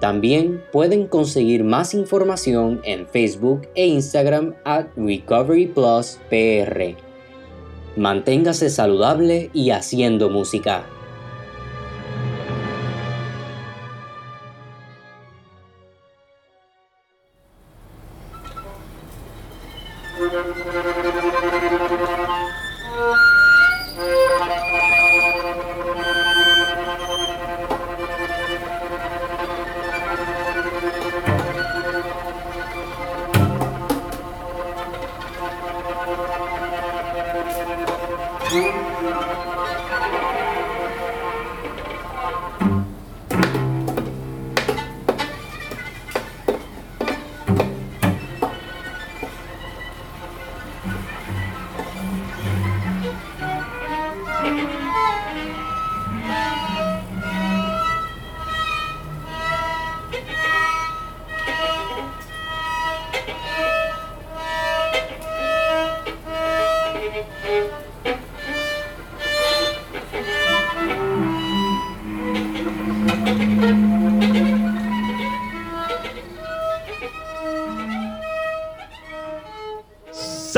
También pueden conseguir más información en Facebook e Instagram at Recovery Plus PR. Manténgase saludable y haciendo música.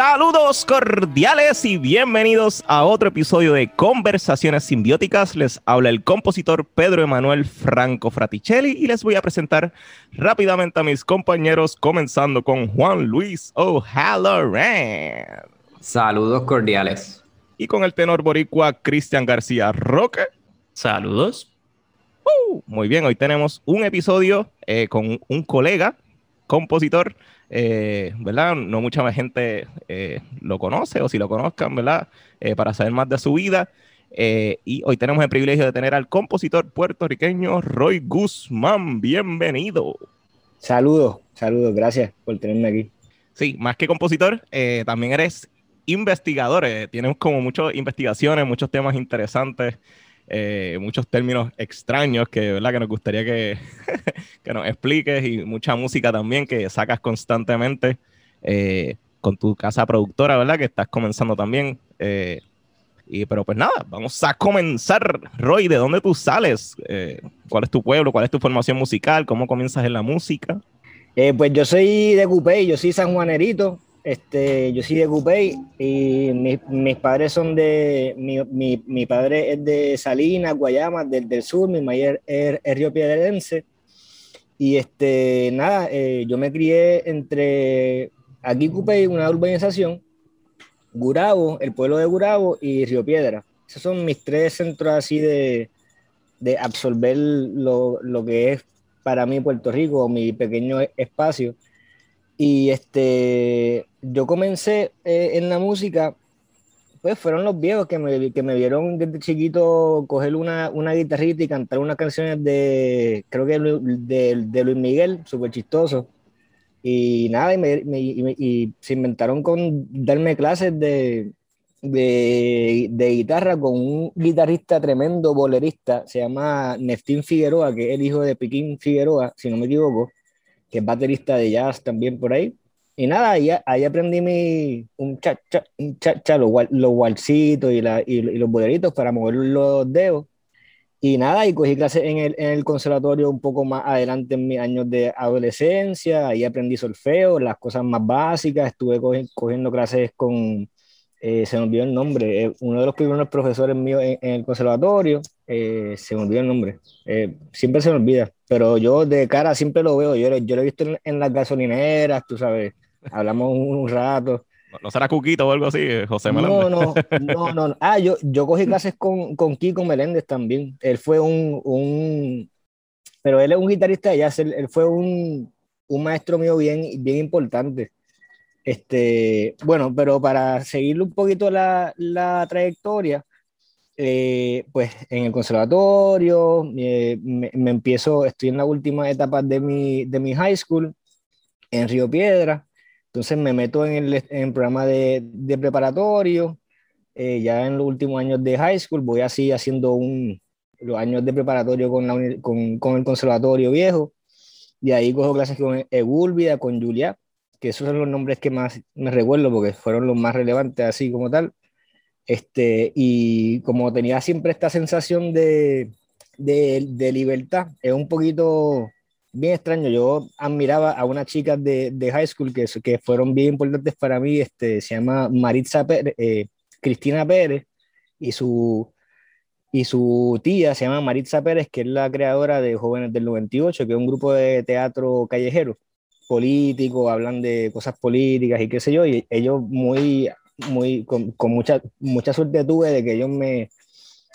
Saludos cordiales y bienvenidos a otro episodio de Conversaciones Simbióticas. Les habla el compositor Pedro Emanuel Franco Fraticelli y les voy a presentar rápidamente a mis compañeros, comenzando con Juan Luis O'Halloran. Saludos cordiales. Y con el tenor boricua Cristian García Roque. Saludos. Uh, muy bien, hoy tenemos un episodio eh, con un colega, compositor, eh, ¿verdad? No mucha gente eh, lo conoce o si lo conozcan, ¿verdad? Eh, para saber más de su vida. y hoy tenemos el privilegio de tener al compositor puertorriqueño Roy Guzmán. Bienvenido. Saludos, saludos, gracias por tenerme aquí. Sí, más que compositor, también eres investigador. tienes como muchas investigaciones, muchos temas interesantes. Eh, muchos términos extraños que, ¿verdad? que nos gustaría que, que, nos expliques y mucha música también que sacas constantemente eh, con tu casa productora, ¿verdad? Que estás comenzando también. Eh, y, pero pues nada, vamos a comenzar. Roy, ¿de dónde tú sales? ¿Cuál es tu pueblo? ¿Cuál es tu formación musical? ¿Cómo comienzas en la música? pues yo soy de Cupey, yo soy sanjuanerito, este, yo soy de Cupey y mis padres son de, mi, mi, mi, padre es de Salinas, Guayama, del, del sur, mi mayor es, Río Piedrense. Y este, nada, eh, yo me crié entre aquí Cupey, una urbanización, Gurabo, el pueblo de Gurabo y Río Piedra. Esos son mis tres centros así de, de absorber lo, lo que es para mí Puerto Rico, mi pequeño espacio. Y este, yo comencé eh, en la música, pues fueron los viejos que me, que me vieron desde chiquito coger una, una guitarrita y cantar unas canciones de, creo que de, de Luis Miguel, súper chistoso. Y nada, y, me, y, se inventaron con darme clases de, de, de, guitarra con un guitarrista tremendo, bolerista, se llama Neftín Figueroa, que es el hijo de Piquín Figueroa, si no me equivoco que es baterista de jazz también por ahí. Y nada, ahí, ahí aprendí mi, un cha, cha, cha, cha los, los walsitos y, la, y, y, los boleritos para mover los dedos. Y nada, y cogí clases en el, en el conservatorio un poco más adelante en mis años de adolescencia. Ahí aprendí solfeo, las cosas más básicas. Estuve cogiendo clases con, eh, se me olvidó el nombre, eh, uno de los primeros profesores míos en, en el conservatorio, eh, se me olvidó el nombre. Eh, siempre se me olvida, pero yo de cara siempre lo veo. Yo, yo lo he visto en, en las gasolineras, tú sabes hablamos un, rato. ¿No será Cuquito o algo así, José Meléndez? No, no, no, no. Ah, yo, yo cogí clases con, con Kiko Meléndez también. Él fue un, un pero él es un guitarrista de jazz, él, él fue un, un, maestro mío bien, bien importante. Este, bueno, pero para seguir un poquito la, la trayectoria, eh, pues en el conservatorio, eh, me, me, empiezo, estoy en la última etapa de mi, de mi high school en Río Piedra, entonces me meto en el, en el programa de, de preparatorio, eh, ya en los últimos años de high school, voy así haciendo un, los años de preparatorio con, la, con, con, el conservatorio viejo, y ahí cojo clases con Egúlvida, con Julia, que esos son los nombres que más me recuerdo porque fueron los más relevantes así como tal. Este, y como tenía siempre esta sensación de, de, de libertad, es un poquito bien extraño. Yo admiraba a unas chicas de, de high school que, que, fueron bien importantes para mí. Este, se llama Maritza Pérez, eh, Cristina Pérez y su, y su tía se llama Maritza Pérez, que es la creadora de Jóvenes del 98, que es un grupo de teatro callejero político, hablan de cosas políticas y qué sé yo, y ellos muy, muy, con, con mucha, mucha suerte tuve de que ellos me,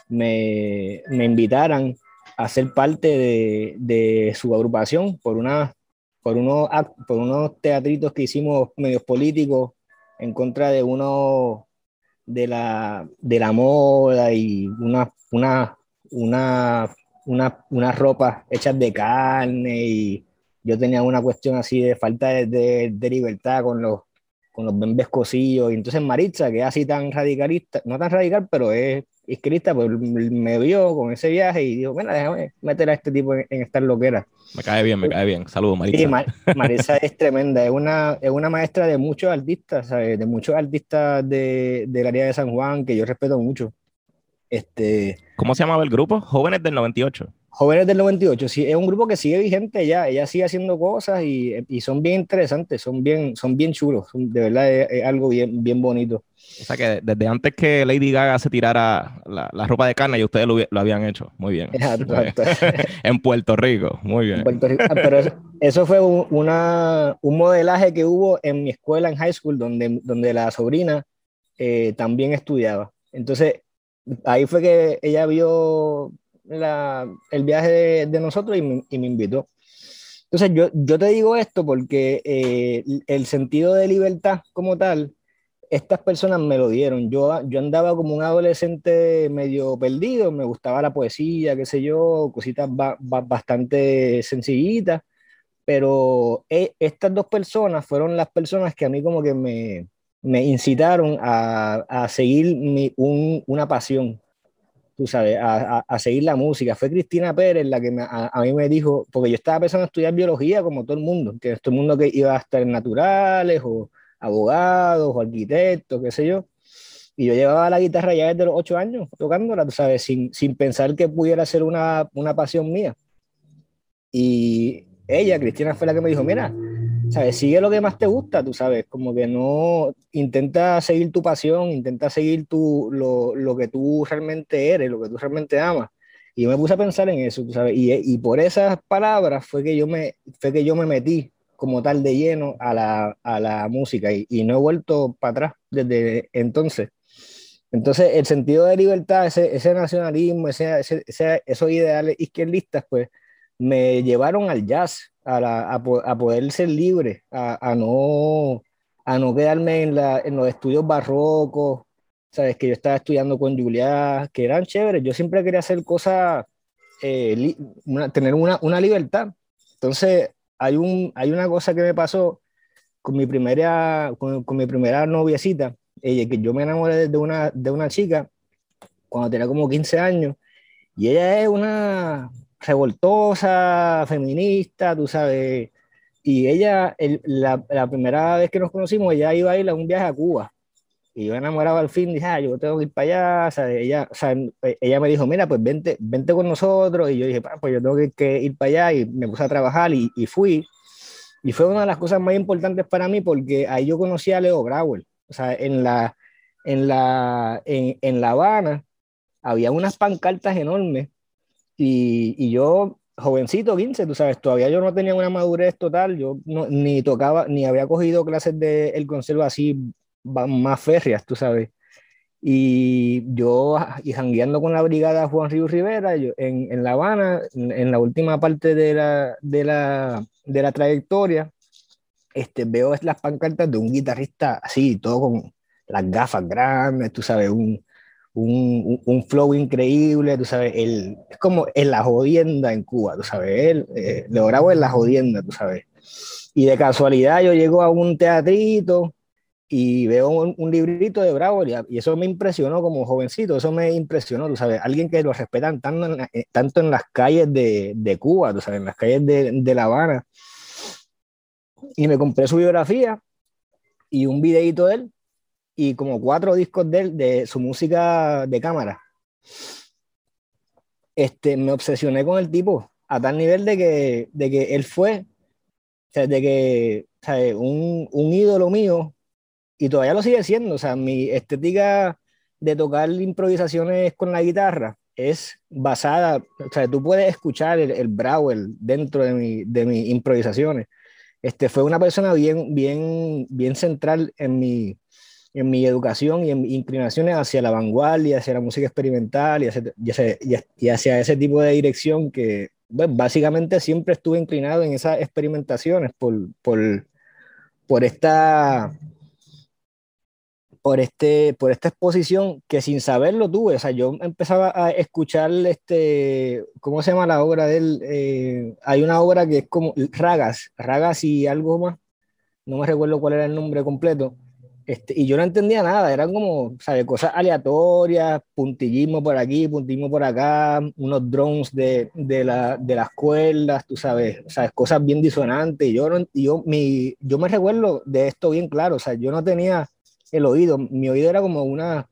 me, me invitaran a ser parte de, de su agrupación por, una, por, unos, por unos teatritos que hicimos medios políticos en contra de uno de la, de la moda y una, una, una, una, unas ropas hechas de carne y yo tenía una cuestión así de falta de, de, de libertad con los, con los bembes cosillos. Y entonces Maritza, que es así tan radicalista, no tan radical, pero es izquierda, pues me vio con ese viaje y dijo, bueno, déjame meter a este tipo en, en estas loqueras. Me cae bien, me cae bien. Saludos, Maritza. Sí, Mar Maritza es tremenda, es una, es una maestra de muchos artistas, ¿sabes? de muchos artistas de, del área de San Juan que yo respeto mucho. Este, ¿Cómo se llamaba el grupo? Jóvenes del 98. Jóvenes del 98, sí, es un grupo que sigue vigente ya, ella sigue haciendo cosas y, y son bien interesantes, son bien, son bien chulos, son, de verdad es, es, algo bien, bien bonito. O sea que desde antes que Lady Gaga se tirara la, la ropa de carne, y ustedes lo, lo, habían hecho, muy bien. Exacto, en Puerto Rico, muy bien. Puerto Rico. Ah, pero eso, eso fue un, una, un modelaje que hubo en mi escuela en high school, donde, donde la sobrina eh, también estudiaba. Entonces, ahí fue que ella vio la, el viaje de, de nosotros y me, invitó. Entonces, yo, yo te digo esto porque eh, el sentido de libertad como tal, estas personas me lo dieron. Yo, yo andaba como un adolescente medio perdido, me gustaba la poesía, qué sé yo, cositas ba, ba, bastante sencillitas, pero eh, estas dos personas fueron las personas que a mí como que me, me incitaron a, a seguir una pasión tú sabes, a, a, a, seguir la música. Fue Cristina Pérez la que me, a, a, mí me dijo, porque yo estaba pensando en estudiar biología como todo el mundo, que todo el mundo que iba a estar en naturales o abogados o arquitectos, qué sé yo. Y yo llevaba la guitarra ya desde los ocho años tocándola, tú sabes, sin, sin pensar que pudiera ser una, una pasión mía. Y ella, Cristina, fue la que me dijo, mira, ¿sabes? Sigue lo que más te gusta, tú sabes, como que no intenta seguir tu pasión, intenta seguir tu, lo, lo que tú realmente eres, lo que tú realmente amas. Y yo me puse a pensar en eso, tú sabes, y, y por esas palabras fue que yo me, fue que yo me metí como tal de lleno a la, a la música y, y, no he vuelto para atrás desde entonces. Entonces, el sentido de libertad, ese, ese nacionalismo, ese, ese, esos ideales izquierdistas, pues me llevaron al jazz, a, la, a, a poder ser libre, a, a, no, a no quedarme en, la, en los estudios barrocos, sabes, que yo estaba estudiando con Julia, que eran chéveres, yo siempre quería hacer cosas, eh, una, tener una, una libertad. Entonces, hay, un, hay una cosa que me pasó con mi primera, con, con mi primera noviecita, ella, que yo me enamoré de una, de una chica cuando tenía como 15 años, y ella es una, revoltosa, feminista, tú sabes, y ella, la, primera vez que nos conocimos, ella iba a ir a un viaje a Cuba. Y yo enamorado al fin, dije, ah, yo tengo que ir para allá. O sea, ella, o sea, ella me dijo, mira, pues vente, vente con nosotros. Y yo dije, pues yo tengo que, ir para allá. Y me puse a trabajar y, fui. Y fue una de las cosas más importantes para mí porque ahí yo conocí a Leo Brauer. O sea, en la, en la, en La Habana había unas pancartas enormes y, y yo jovencito, 15, tú sabes, todavía yo no tenía una madurez total, yo no, ni tocaba, ni había cogido clases de el conservo así más férreas, tú sabes. Y yo, y jangueando con la brigada Juan Río Rivera, yo, en, en, La Habana, en, la última parte de la, de la, de la trayectoria, este, veo las pancartas de un guitarrista así, todo con las gafas grandes, tú sabes, un, un, un, flow increíble, tú sabes, el, es como en la jodienda en Cuba, tú sabes, él, eh, lo grabo en la jodienda, tú sabes. Y de casualidad yo llego a un teatrito y veo un, librito de Bravo y, eso me impresionó como jovencito, eso me impresionó, tú sabes, alguien que lo respetan tanto en, eh, tanto en las calles de, de, Cuba, tú sabes, en las calles de, de La Habana. Y me compré su biografía y un videito de él y como cuatro discos de, de su música de cámara. Este, me obsesioné con el tipo a tal nivel de que, de que él fue, o sea, de que o Un, un, ídolo mío y todavía lo sigue siendo. O sea, mi estética de tocar improvisaciones con la guitarra es basada, o sea, tú puedes escuchar el, el dentro de, mi, de mis improvisaciones. Este, fue una persona bien, bien, bien central en mi, en mi educación y en mis inclinaciones hacia la vanguardia, hacia la música experimental y hacia, ese tipo de dirección que básicamente siempre estuve inclinado en esas experimentaciones por, por, por esta por, este, por esta exposición que sin saberlo tuve, o sea, yo empezaba a escuchar, este, ¿cómo se llama la obra de él? Eh, hay una obra que es como Ragas, Ragas y algo más, no me recuerdo cuál era el nombre completo, este, y yo no entendía nada, eran como, ¿sabes? Cosas aleatorias, puntillismo por aquí, puntillismo por acá, unos drones de, de, la, de las cuerdas, tú sabes, ¿sabes? Cosas bien disonantes. Yo, no, yo, mi, yo me recuerdo de esto bien claro, o sea, yo no tenía el oído, mi oído era como una,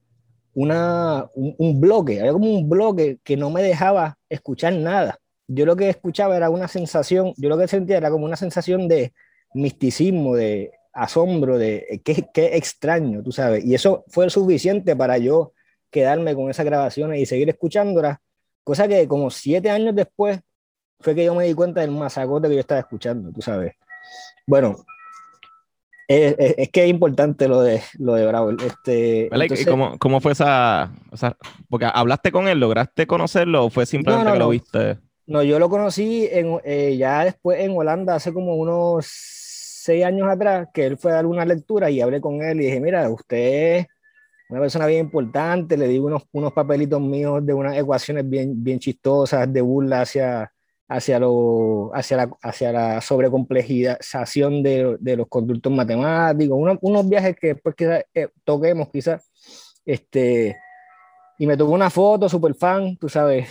una, un, un bloque, era como un bloque que no me dejaba escuchar nada. Yo lo que escuchaba era una sensación, yo lo que sentía era como una sensación de misticismo, de asombro de eh, qué, qué extraño, tú sabes. Y eso fue suficiente para yo quedarme con esas grabaciones y seguir escuchándolas, cosa que como siete años después fue que yo me di cuenta del masacote que yo estaba escuchando, tú sabes. Bueno, es, es, que es importante lo de, lo de Bravo. Este, entonces, ¿Cómo, ¿Cómo, fue esa, o sea, porque hablaste con él, lograste conocerlo o fue simplemente que lo viste? No, yo lo conocí en, eh, ya después en Holanda hace como unos seis años atrás que él fue a dar una lectura y hablé con él y dije, mira, usted es una persona bien importante, le di unos, unos papelitos míos de unas ecuaciones bien, bien chistosas de burla hacia, hacia, lo, hacia, la, hacia la sobrecomplejización de, de los conductos matemáticos, unos viajes que después quizás eh, toquemos quizás, este, y me tomó una foto, super fan, tú sabes,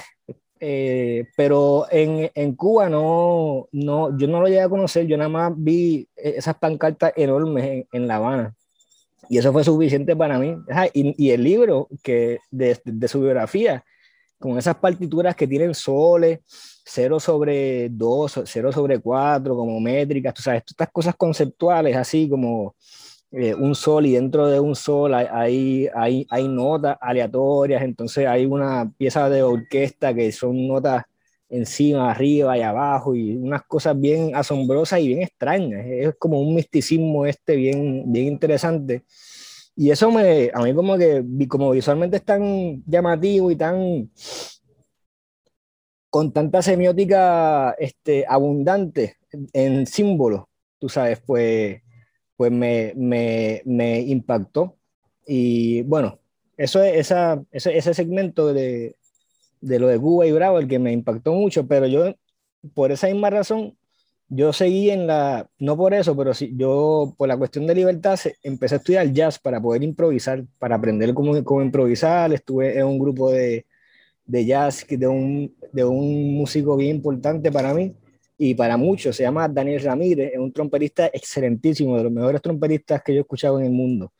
eh, pero en, en, Cuba no, no, yo no lo llegué a conocer, yo nada más vi esas pancartas enormes en, en La Habana. Y eso fue suficiente para mí. Y, y el libro que de, de, su biografía, con esas partituras que tienen soles, 0 sobre 2, 0 sobre 4, como métricas, tú sabes, estas cosas conceptuales, así como eh, un sol y dentro de un sol hay, hay, hay, notas aleatorias, entonces hay una pieza de orquesta que son notas encima, arriba y abajo y unas cosas bien asombrosas y bien extrañas. Es como un misticismo este bien, bien interesante. Y eso me, a mí como que como visualmente es tan llamativo y tan con tanta semiótica este, abundante en símbolos, tú sabes, pues pues me, me, me impactó. Y bueno, eso es esa, ese, ese segmento de, de lo de Cuba y Bravo, el que me impactó mucho, pero yo, por esa misma razón, yo seguí en la, no por eso, pero sí, yo por la cuestión de libertad empecé a estudiar jazz para poder improvisar, para aprender cómo, cómo improvisar. Estuve en un grupo de, de jazz de un, de un músico bien importante para mí, y para muchos se llama Daniel Ramírez, es un trompetista excelentísimo, de los mejores trompetistas que yo he escuchado en el mundo.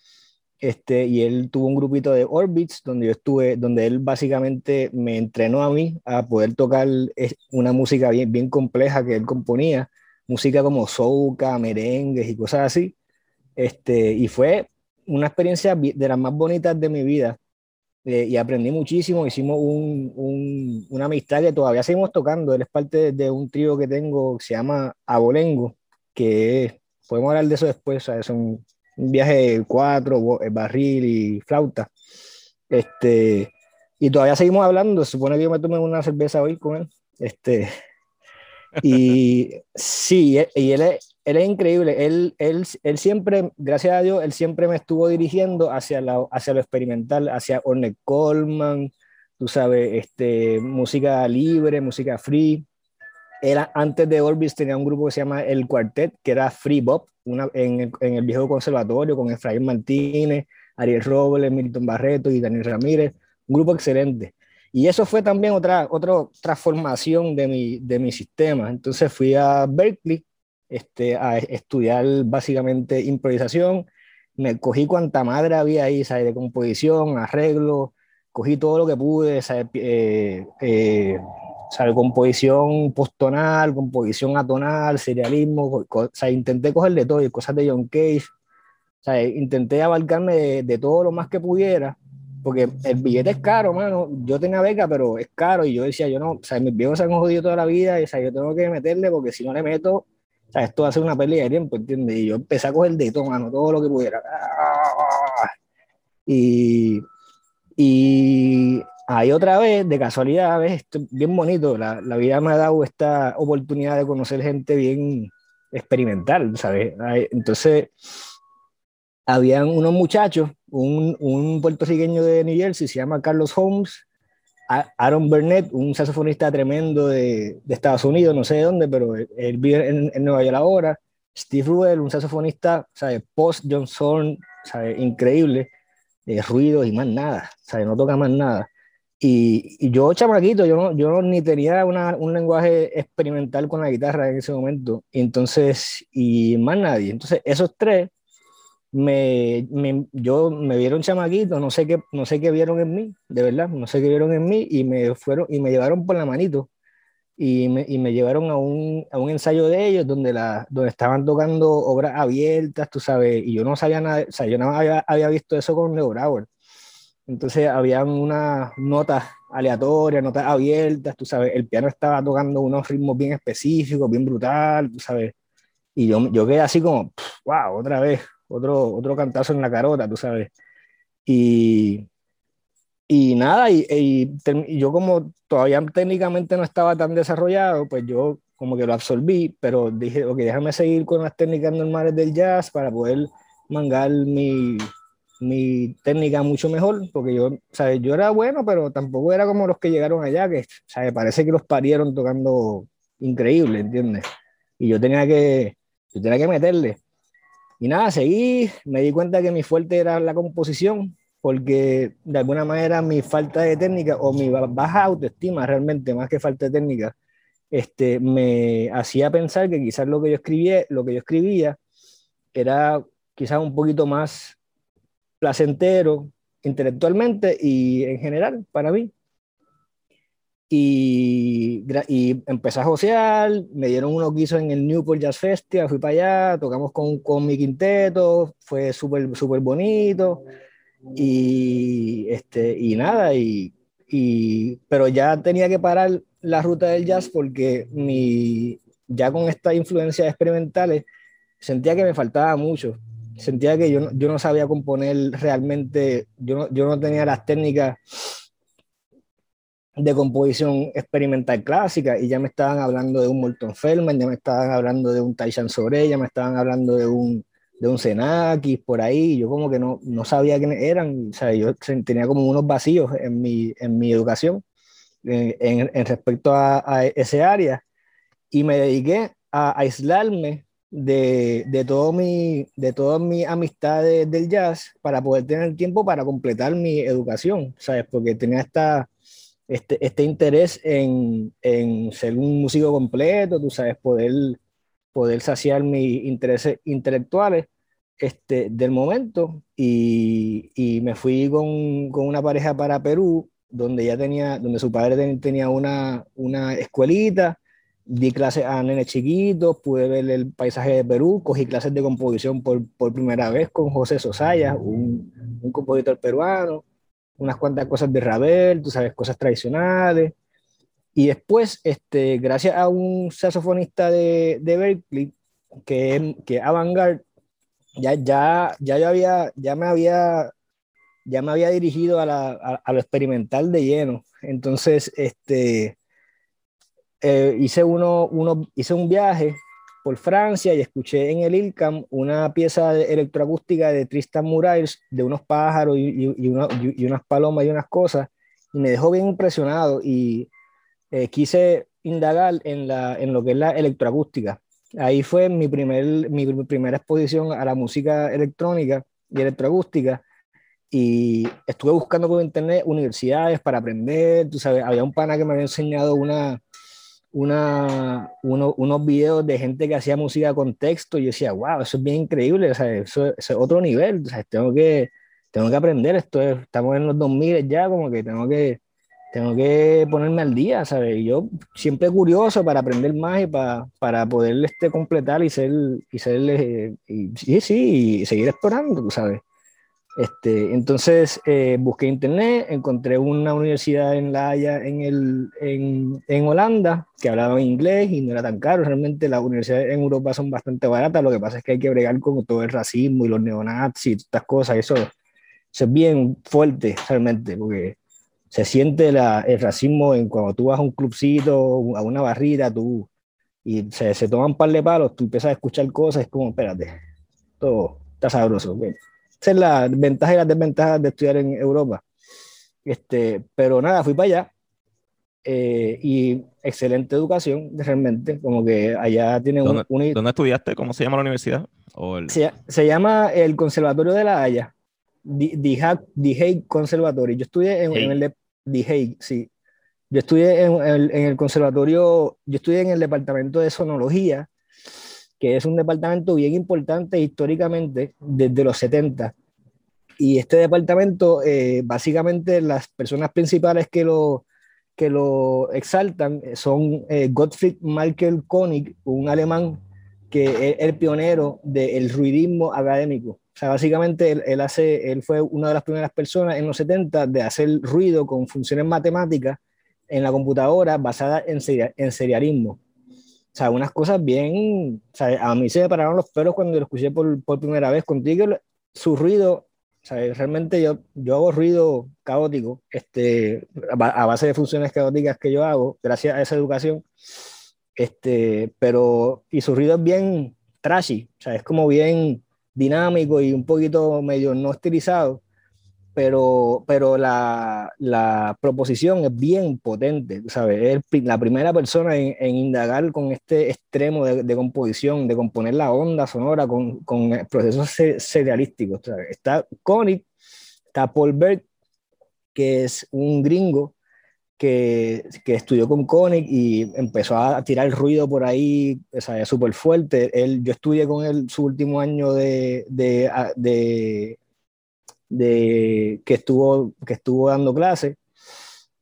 Este, y él tuvo un grupito de Orbits donde yo estuve, donde él básicamente me entrenó a mí a poder tocar una música bien, bien compleja que él componía, música como soca, merengues y cosas así. Este, y fue una experiencia de las más bonitas de mi vida. Eh, y aprendí muchísimo, hicimos un, un, una amistad que todavía seguimos tocando. Él es parte de, un trío que tengo que se llama Abolengo, que podemos hablar de eso después, es un, un viaje cuatro, eh, barril y flauta. Este, y todavía seguimos hablando, supone que yo me tomé una cerveza hoy con él. Este, y sí, y él es, él es increíble. Él, él, él siempre, gracias a Dios, él siempre me estuvo dirigiendo hacia, la, hacia lo experimental, hacia Ornette Coleman, tú sabes, este, música libre, música free. Era, antes de Orbis tenía un grupo que se llama El Cuartet, que era Free una, en, el, en, el, viejo conservatorio con Efraín Martínez, Ariel Robles, Milton Barreto y Daniel Ramírez. Un grupo excelente. Y eso fue también otra, otra transformación de mi, de mi sistema. Entonces fui a Berkeley este, a estudiar básicamente improvisación. Me cogí cuanta madre había ahí, ¿sabes? De composición, arreglo, cogí todo lo que pude, ¿sabes? Eh, eh, composición postonal, composición atonal, serialismo, sea, intenté coger de todo, cosas de John Cage, ¿sabes? intenté abarcarme de, de, todo lo más que pudiera, porque el billete es caro, mano, yo tenía beca, pero es caro, y yo decía, yo no, o sea, mis viejos se han jodido toda la vida, y o yo tengo que meterle, porque si no le meto, sea, esto va a ser una pelea de tiempo, ¿entiendes? Y yo empecé a coger de todo, mano, todo lo que pudiera. Y, y ahí otra vez, de casualidad, ¿ves? Esto es bien bonito. La, la, vida me ha dado esta oportunidad de conocer gente bien experimental, ¿sabes? Entonces, habían unos muchachos, un, un puertorriqueño de New Jersey, se llama Carlos Holmes, Aaron Burnett, un saxofonista tremendo de, Estados Unidos, no sé de dónde, pero él, vive en, Nueva York ahora. Steve Ruel, un saxofonista, ¿sabe? Post Johnson, ¿sabe? Increíble, de ruidos y más nada, ¿sabe? No toca más nada. Y, y yo, chamaquito, yo, no, yo ni tenía una, un lenguaje experimental con la guitarra en ese momento. Entonces, y más nadie. Entonces, esos tres me, me, yo, me vieron chamaquito, no sé, qué, no sé qué vieron en mí, de verdad, no sé qué vieron en mí y me, fueron, y me llevaron por la manito y me, y me llevaron a un, a un, ensayo de ellos donde, la, donde estaban tocando obras abiertas, tú sabes, y yo no sabía nada, o sea, yo no había, había visto eso con Leo Brauer. Entonces habían unas notas aleatorias, notas abiertas, tú sabes, el piano estaba tocando unos ritmos bien específicos, bien brutal, tú sabes, y yo, yo quedé así como, wow, otra vez, otro, otro cantazo en la carota, tú sabes. Y, y nada, y, y, yo como todavía técnicamente no estaba tan desarrollado, pues yo como que lo absorbí, pero dije, ok, déjame seguir con las técnicas normales del jazz para poder mangar mi, mi técnica mucho mejor, porque yo, ¿sabes? yo era bueno, pero tampoco era como los que llegaron allá, que ¿sabes? parece que los parieron tocando increíble, ¿entiendes? Y yo tenía que, yo tenía que meterle. Y nada, seguí, me di cuenta que mi fuerte era la composición, porque de alguna manera mi falta de técnica o mi baja autoestima realmente, más que falta de técnica, este, me hacía pensar que quizás lo que yo escribía, lo que yo escribía era quizás un poquito más placentero intelectualmente y en general para mí y, y empecé a josear, me dieron unos guisos en el Newport Jazz Festival, fui para allá, tocamos con, con mi quinteto, fue súper súper bonito y, este, y nada, y, y, pero ya tenía que parar la ruta del jazz porque mi, ya con estas influencias experimentales sentía que me faltaba mucho, sentía que yo, yo no sabía componer realmente, yo no, yo no tenía las técnicas de composición experimental clásica y ya me estaban hablando de un Morton Feldman, ya me estaban hablando de un Taishan Sobre, ya me estaban hablando de un de un Xenakis por ahí, yo como que no, no sabía quiénes eran, o sea, yo tenía como unos vacíos en mi, en mi educación eh, en, en, respecto a, a, ese área y me dediqué a aislarme de, de, todo mi, de todas mis amistades del jazz para poder tener tiempo para completar mi educación, ¿sabes? Porque tenía esta, este, este interés en, en, ser un músico completo, tú sabes, poder, poder saciar mis intereses intelectuales este, del momento. Y, y me fui con, con, una pareja para Perú, donde ya tenía, donde su padre tenía una, una escuelita, di clases a nenes chiquitos, pude ver el paisaje de Perú, cogí clases de composición por, por primera vez con José Sosaya, un, un compositor peruano, unas cuantas cosas de Ravel, tú sabes, cosas tradicionales. Y después, este, gracias a un saxofonista de, de Berkeley, que, que Avantgarde, ya, ya, ya, yo había, ya me había, ya me había dirigido a, la, a, lo experimental de lleno. Entonces, este, eh, hice, uno, uno, hice un viaje por Francia y escuché en el ILCAM una pieza electroacústica de Tristan Murails de unos pájaros y, y, y, unas palomas y unas cosas, y me dejó bien impresionado y eh, quise indagar en, la, en lo que es la electroacústica. Ahí fue mi, primer, mi primera exposición a la música electrónica y electroacústica y estuve buscando por internet universidades para aprender, tú sabes, había un pana que me había enseñado una, una, uno, unos videos de gente que hacía música con texto y yo decía, wow, eso es bien increíble, o sea, eso, es otro nivel, o sea, tengo que, tengo que aprender, esto estamos en los 2000 ya, como que tengo que, tengo que ponerme al día, ¿sabes? Y yo siempre curioso para aprender más y para, para poder este, completar y ser, y ser, eh, y, sí, sí, y seguir explorando, ¿sabes? Este, entonces eh, busqué internet, encontré una universidad en La Haya, en, el, en, en, Holanda, que hablaba inglés y no era tan caro. Realmente las universidades en Europa son bastante baratas, lo que pasa es que hay que bregar con todo el racismo y los neonazis y estas cosas. Eso, eso es bien fuerte realmente, porque se siente la, el racismo en cuando tú vas a un clubcito, a una barrita, tú, y se, se toman un par de palos, tú empiezas a escuchar cosas, es como, espérate, todo está sabroso es la ventaja y las desventajas de estudiar en Europa. Este, pero nada, fui para allá eh, y excelente educación, realmente, como que allá tienen ¿Dónde, un, ¿Dónde estudiaste? ¿Cómo se llama la universidad? ¿O el... se, se, llama el Conservatorio de la Haya, The Hague Conservatory. Yo estudié en, hey. en el de The Hague, sí. Yo estudié en el, en el conservatorio, yo estudié en el departamento de sonología que es un departamento bien importante históricamente desde los 70. Y este departamento, eh, básicamente las personas principales que lo, que lo exaltan son eh, Gottfried Michael Koenig, un alemán que es el pionero del ruidismo académico. O sea, básicamente él, hace, él fue una de las primeras personas en los 70 de hacer ruido con funciones matemáticas en la computadora basada en serialismo. O sea, unas cosas bien, o sea, a mí se me pararon los pelos cuando lo escuché por, por primera vez contigo, su ruido, o sea, realmente yo, yo hago ruido caótico, este, a base de funciones caóticas que yo hago, gracias a esa educación, este, pero, y su ruido es bien trashy, o sea, es como bien dinámico y un poquito medio no estilizado, pero, pero la, la, proposición es bien potente, ¿sabes? Es la primera persona en, en indagar con este extremo de, de, composición, de componer la onda sonora con, con procesos serialísticos. ¿sabes? Está Connie, está Paul Berg, que es un gringo que, que estudió con Koenig y empezó a tirar ruido por ahí, sea, súper fuerte. Él, yo estudié con él su último año de, de, de de, que, estuvo, que estuvo dando clases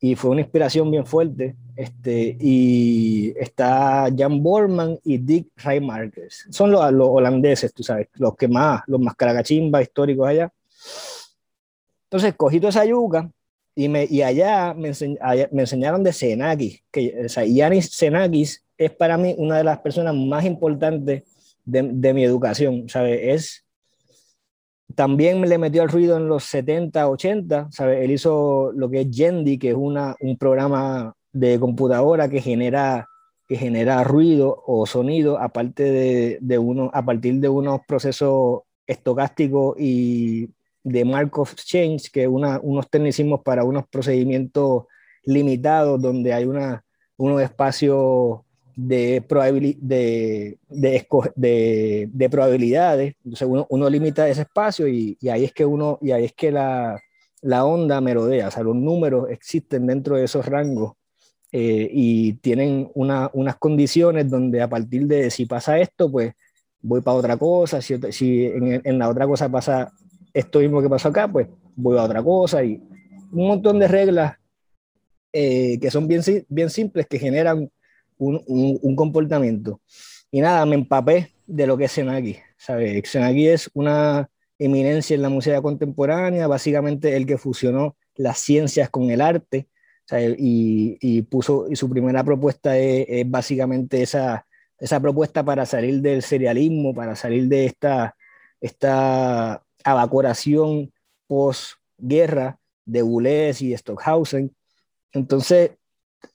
y fue una inspiración bien fuerte. Este, y está Jan Borman y Dick Rijmarkers. Son los, los, holandeses, tú sabes, los que más, los más caragachimba históricos allá. Entonces cogí toda esa yuca y, me, y allá, me, enseñ, allá me enseñaron de Xenakis, que o sea, Yanis Xenakis es para mí una de las personas más importantes de, de mi educación, ¿sabes? Es también le metió al ruido en los 70, 80, ¿sabe? Él hizo lo que es Yendi, que es una, un programa de computadora que genera, que genera ruido o sonido aparte de, de uno, a partir de unos procesos estocásticos y de Markov Chains, que es unos tecnicismos para unos procedimientos limitados donde hay unos espacios de, de, de, de, de, probabilidades. Entonces uno, uno, limita ese espacio y, y, ahí es que uno, y ahí es que la, la onda merodea, o sea, los números existen dentro de esos rangos eh, y tienen una, unas condiciones donde a partir de si pasa esto, pues voy para otra cosa, si, si en, en, la otra cosa pasa esto mismo que pasó acá, pues voy a otra cosa. Y un montón de reglas eh, que son bien, bien simples que generan un, un, comportamiento. Y nada, me empapé de lo que es Senaki. ¿sabes? Es una eminencia en la música contemporánea, básicamente el que fusionó las ciencias con el arte, y, y, puso, y su primera propuesta es, básicamente esa, esa propuesta para salir del serialismo, para salir de esta, esta evaporación post-guerra de Boulez y Stockhausen. Entonces,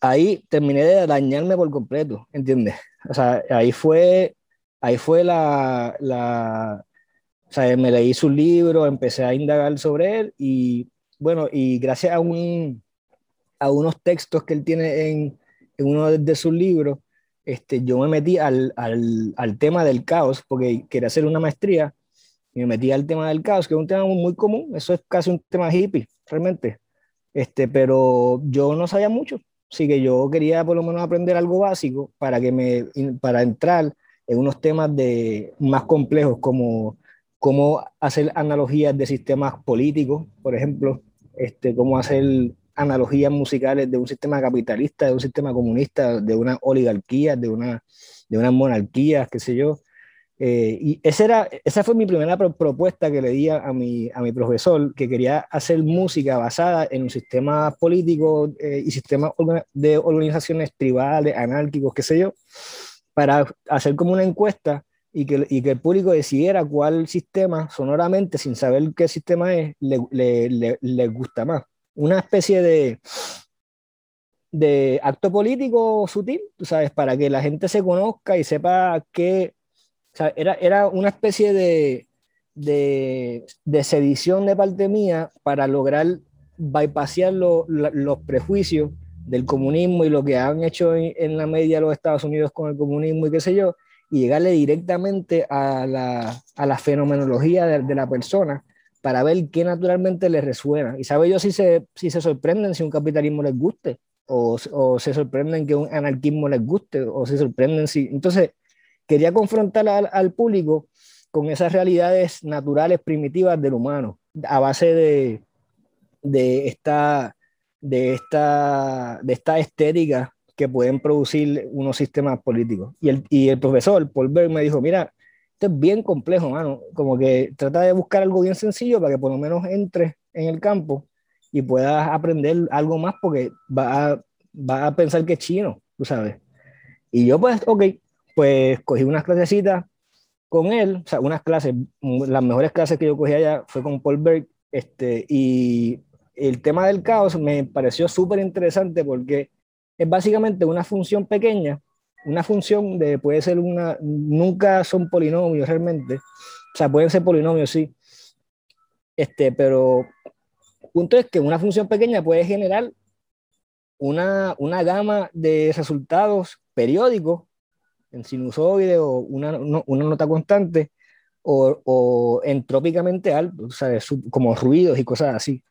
ahí terminé de dañarme por completo, ¿entiendes? O sea, ahí fue, ahí fue la, la, o sea, me leí su libro, empecé a indagar sobre él y bueno, y gracias a, un, a unos textos que él tiene en, en uno de, de, sus libros, este, yo me metí al, al, al, tema del caos porque quería hacer una maestría y me metí al tema del caos, que es un tema muy común, eso es casi un tema hippie, realmente. Este, pero yo no sabía mucho, así que yo quería por lo menos aprender algo básico para, que me, para entrar en unos temas de, más complejos como cómo hacer analogías de sistemas políticos, por ejemplo, este, cómo hacer analogías musicales de un sistema capitalista, de un sistema comunista, de una oligarquía, de una, de unas monarquías, qué sé yo. Eh, y esa, era, esa fue mi primera pro propuesta que le di a mi, a mi profesor, que quería hacer música basada en un sistema político eh, y sistemas de organizaciones tribales, anárquicos, qué sé yo, para hacer como una encuesta y que, y que el público decidiera cuál sistema, sonoramente, sin saber qué sistema es, le, le, le, le gusta más. Una especie de, de acto político sutil, tú sabes, para que la gente se conozca y sepa qué o sea, era, era una especie de, de, de, sedición de parte mía para lograr bypassear lo, lo, los prejuicios del comunismo y lo que han hecho en, en, la media los Estados Unidos con el comunismo y qué sé yo, y llegarle directamente a la, a la fenomenología de, de, la persona para ver qué naturalmente les resuena. Y sabe yo si se, si se sorprenden si un capitalismo les guste, o, o se sorprenden que un anarquismo les guste, o se sorprenden si... Entonces, quería confrontar al, al, público con esas realidades naturales primitivas del humano, a base de, de, esta, de, esta, de esta estética que pueden producir unos sistemas políticos. Y el, y el profesor Paul Berg me dijo, mira, esto es bien complejo, mano, como que trata de buscar algo bien sencillo para que por lo menos entres en el campo y puedas aprender algo más porque va a, va a pensar que es chino, tú sabes. Y yo pues, ok, pues cogí unas clasecitas con él, o sea, unas clases, las mejores clases que yo cogí allá fue con Paul Berg, este, y el tema del caos me pareció súper interesante porque es básicamente una función pequeña, una función de, puede ser una, nunca son polinomios realmente, o sea, pueden ser polinomios, sí, este, pero punto es que una función pequeña puede generar una, una gama de resultados periódicos en sinusoide o una, una nota constante o, o entrópicamente alto, ¿sabes? como ruidos y cosas así.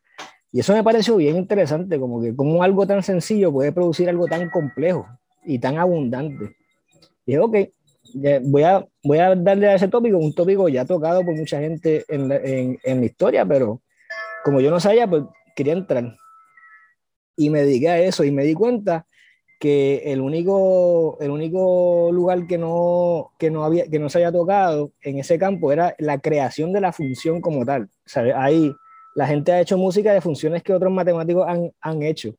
Y eso me pareció bien interesante, como que como algo tan sencillo puede producir algo tan complejo y tan abundante. Y dije, ok, voy a, voy a darle a ese tópico, un tópico ya tocado por mucha gente en, en, en la historia, pero como yo no sabía, pues quería entrar. Y me dediqué a eso y me di cuenta que el único, el único lugar que no, que, no había, que no se había tocado en ese campo era la creación de la función como tal. ¿sabe? Ahí la gente ha hecho música de funciones que otros matemáticos han, han hecho,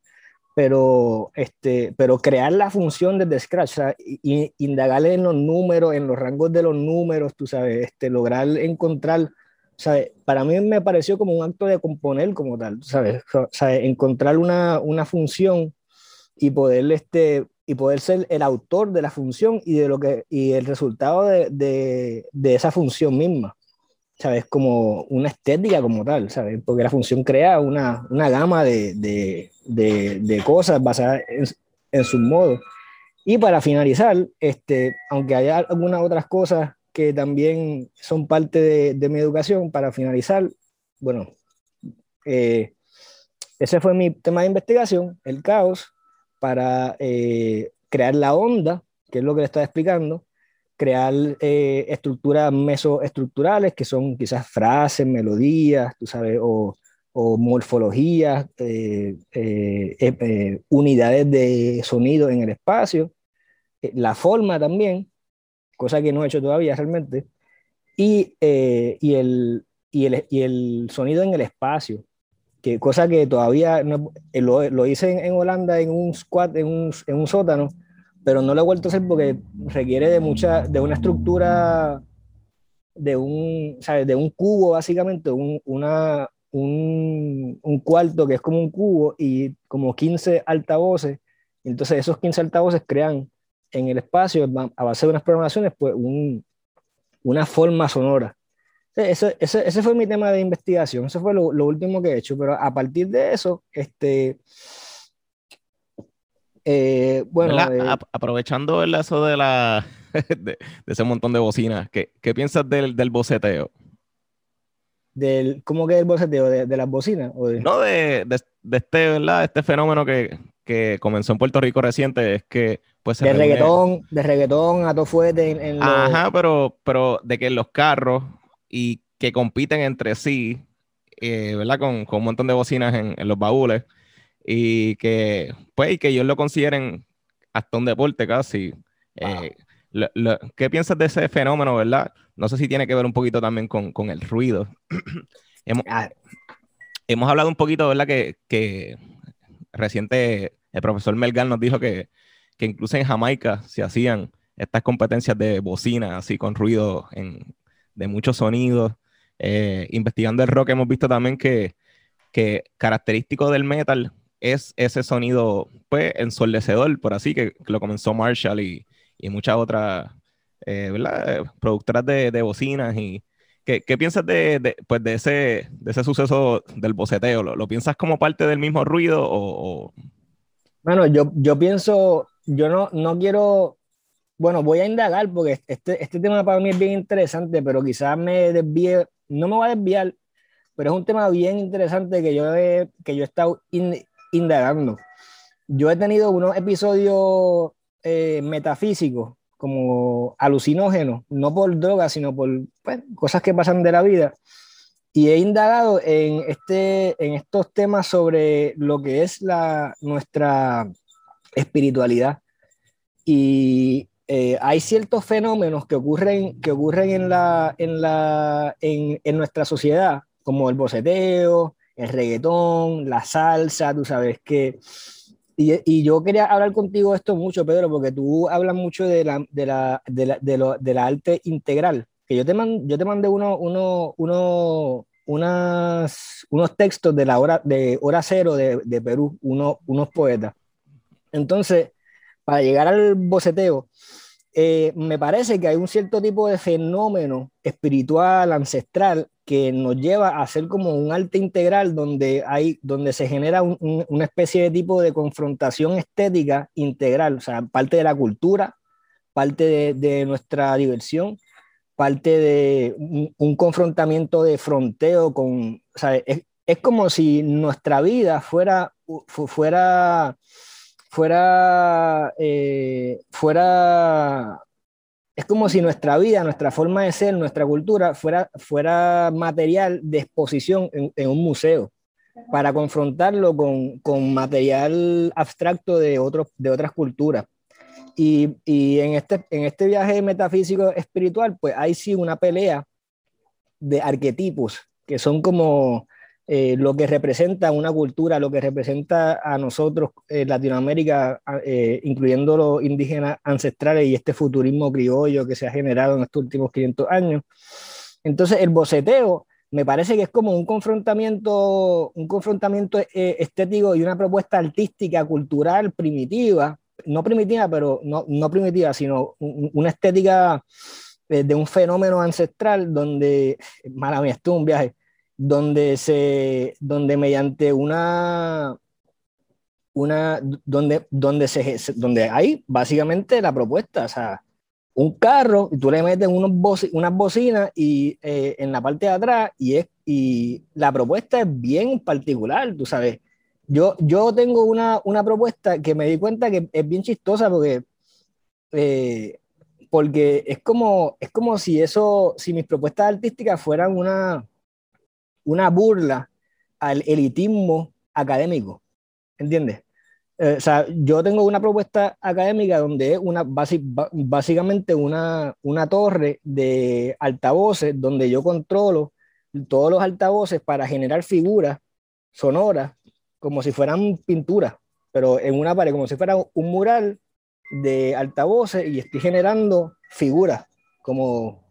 pero, este, pero crear la función desde scratch, o sea, y, indagarle en los números, en los rangos de los números, tú sabes, este, lograr encontrar, ¿sabes? para mí me pareció como un acto de componer como tal, ¿sabes? O sea, encontrar una, una función y poder, este, y poder ser el autor de la función y, de lo que, y el resultado de, de, esa función misma. ¿Sabes? Como una estética como tal, ¿sabes? Porque la función crea una, una gama de, de, de, cosas basadas en, en sus modos. Y para finalizar, este, aunque haya algunas otras cosas que también son parte de, de mi educación, para finalizar, bueno, eh, ese fue mi tema de investigación, el caos, para crear la onda, que es lo que le estaba explicando, crear estructuras mesoestructurales, que son quizás frases, melodías, tú sabes, o o morfologías, eh, eh, eh, unidades de sonido en el espacio, la forma también, cosa que no he hecho todavía realmente, y, el, sonido en el espacio, que cosa que todavía no, lo, lo, hice en, Holanda en un squat, en un, en un, sótano, pero no lo he vuelto a hacer porque requiere de mucha, de una estructura de un, ¿sabes? de un cubo básicamente, un, una, un, un, cuarto que es como un cubo y como 15 altavoces. Entonces esos 15 altavoces crean en el espacio, a base de unas programaciones, pues un, una forma sonora. Ese, ese, ese, fue mi tema de investigación, eso fue lo, lo, último que he hecho, pero a partir de eso, este... Eh, bueno, eh, aprovechando el eso de la de, ese montón de bocinas, ¿qué, qué piensas del, del boceteo? del, ¿cómo que el boceteo? ¿De, de las bocinas? ¿o No, de, de, este, ¿verdad? Este fenómeno que, que, comenzó en Puerto Rico reciente es que pues de reggaetón, de reggaetón a todo fuerte en, Ajá, pero, pero de que los carros y que compiten entre sí, eh, ¿verdad? Con, con, un montón de bocinas en, en, los baúles y que, pues, y que ellos lo consideren hasta un deporte casi. Eh, ¿Qué piensas de ese fenómeno, verdad? No sé si tiene que ver un poquito también con, con el ruido. hemos, ah. hemos, hablado un poquito, ¿verdad? Que, que reciente el profesor Melgar nos dijo que, que, incluso en Jamaica se hacían estas competencias de bocina, así con ruido en, de muchos sonidos. Eh, investigando el rock hemos visto también que, que característico del metal es ese sonido, pues, ensordecedor, por así, que, que lo comenzó Marshall y, y muchas otras eh, productoras de, de, bocinas. Y, ¿qué, qué piensas de, de, pues de, ese, de ese suceso del boceteo? ¿Lo, ¿Lo, piensas como parte del mismo ruido o...? Bueno, yo, yo pienso, yo no, no quiero, bueno, voy a indagar porque este, este tema para mí es bien interesante, pero quizás me desvíe, no me voy a desviar, pero es un tema bien interesante que yo he, que yo he estado indagando. Yo he tenido unos episodios eh, metafísicos, como alucinógenos, no por drogas, sino por pues, cosas que pasan de la vida. Y he indagado en, este, en estos temas sobre lo que es la, nuestra espiritualidad. Y eh, hay ciertos fenómenos que ocurren, que ocurren en, la, en, la, en, en nuestra sociedad, como el boceteo, el reggaetón, la salsa, tú sabes que y, y, yo quería hablar contigo esto mucho, Pedro, porque tú hablas mucho de la, de la, de la, de lo, de la arte integral. Que yo te, man, yo te mandé uno, uno, uno, unas, unos textos de la hora, de hora cero de, de Perú, uno, unos poetas. Entonces, para llegar al boceteo, eh, me parece que hay un cierto tipo de fenómeno espiritual, ancestral, que nos lleva a hacer como un arte integral donde, hay, donde se genera una especie de tipo de confrontación estética integral, o sea, parte de la cultura, parte de, nuestra diversión, parte de un, confrontamiento de fronteo con, o sea, es, es, como si nuestra vida fuera, fuera, fuera, eh, fuera es como si nuestra vida, nuestra forma de ser, nuestra cultura fuera, fuera material de exposición en, un museo para confrontarlo con, con, material abstracto de, otros, de otras culturas. Y, y, en, este, en este viaje metafísico espiritual, pues hay sí una pelea de arquetipos que son como eh, lo que representa una cultura, lo que representa a nosotros, eh, Latinoamérica, eh, incluyendo los indígenas ancestrales y este futurismo criollo que se ha generado en estos últimos 500 años. Entonces, el boceteo me parece que es como un confrontamiento, un confrontamiento estético y una propuesta artística, cultural, primitiva, no primitiva, pero no, no primitiva, sino una estética de un fenómeno ancestral donde, mala mía, esto es un viaje, donde, se, donde mediante una, una donde, donde, se, donde hay básicamente la propuesta, o sea, un carro y tú le metes unos unas bocinas y, eh, en la parte de atrás y, es, y la propuesta es bien particular, tú sabes, yo, yo tengo una, una propuesta que me di cuenta que es bien chistosa porque, eh, porque es, como, es como si eso, si mis propuestas artísticas fueran una, una burla al elitismo académico, ¿entiendes? Eh, o sea, yo tengo una propuesta académica donde es una, básicamente una, una torre de altavoces donde yo controlo todos los altavoces para generar figuras sonoras como si fueran pinturas, pero en una pared, como si fuera un mural de altavoces y estoy generando figuras como,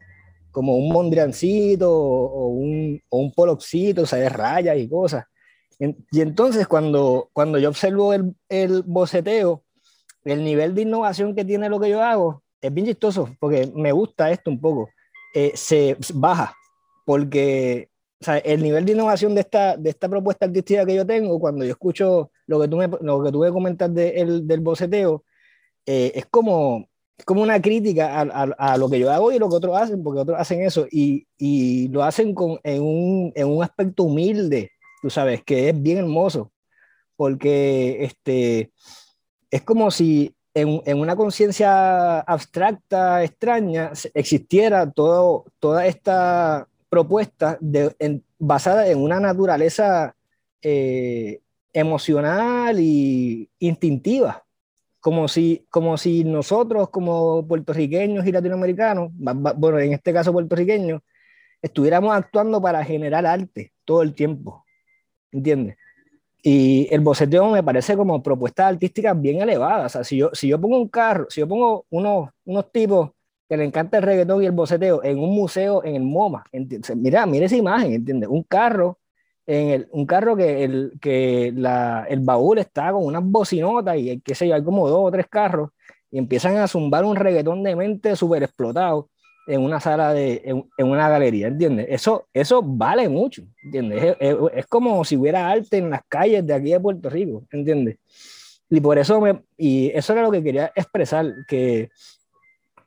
como un mondriancito o un, o un poloxito, o sea, de rayas y cosas. Y entonces cuando, cuando yo observo el, el boceteo, el nivel de innovación que tiene lo que yo hago es bien chistoso, porque me gusta esto un poco. Eh, se baja, porque o sea, el nivel de innovación de esta, de esta propuesta artística que yo tengo, cuando yo escucho lo que tú me, lo que tú me comentas de, el, del boceteo, eh, es como, como una crítica a, a, a, lo que yo hago y lo que otros hacen, porque otros hacen eso y, y lo hacen con, en, un, en un aspecto humilde, tú sabes, que es bien hermoso, porque este, es como si en, en una conciencia abstracta, extraña, existiera todo, toda esta propuesta de, en, basada en una naturaleza eh, emocional y instintiva, como si, como si nosotros como puertorriqueños y latinoamericanos, bueno, en este caso puertorriqueños, estuviéramos actuando para generar arte todo el tiempo, ¿entiendes? Y el boceteo me parece como propuestas artísticas bien elevadas. O sea, si yo, si yo pongo un carro, si yo pongo unos, unos tipos que le encanta el reggaetón y el boceteo en un museo en el MoMA. ¿entiendes? Mira, mira esa imagen, ¿entiendes? Un carro, en el, un carro que, el, que la, el baúl está con unas bocinotas y qué sé yo, hay como dos o tres carros y empiezan a zumbar un reggaetón de mente súper explotado en una sala de, en, en, una galería, ¿entiendes? Eso, eso vale mucho, ¿entiendes? Es, es, es, como si hubiera arte en las calles de aquí de Puerto Rico, ¿entiendes? Y por eso me, y eso era lo que quería expresar, que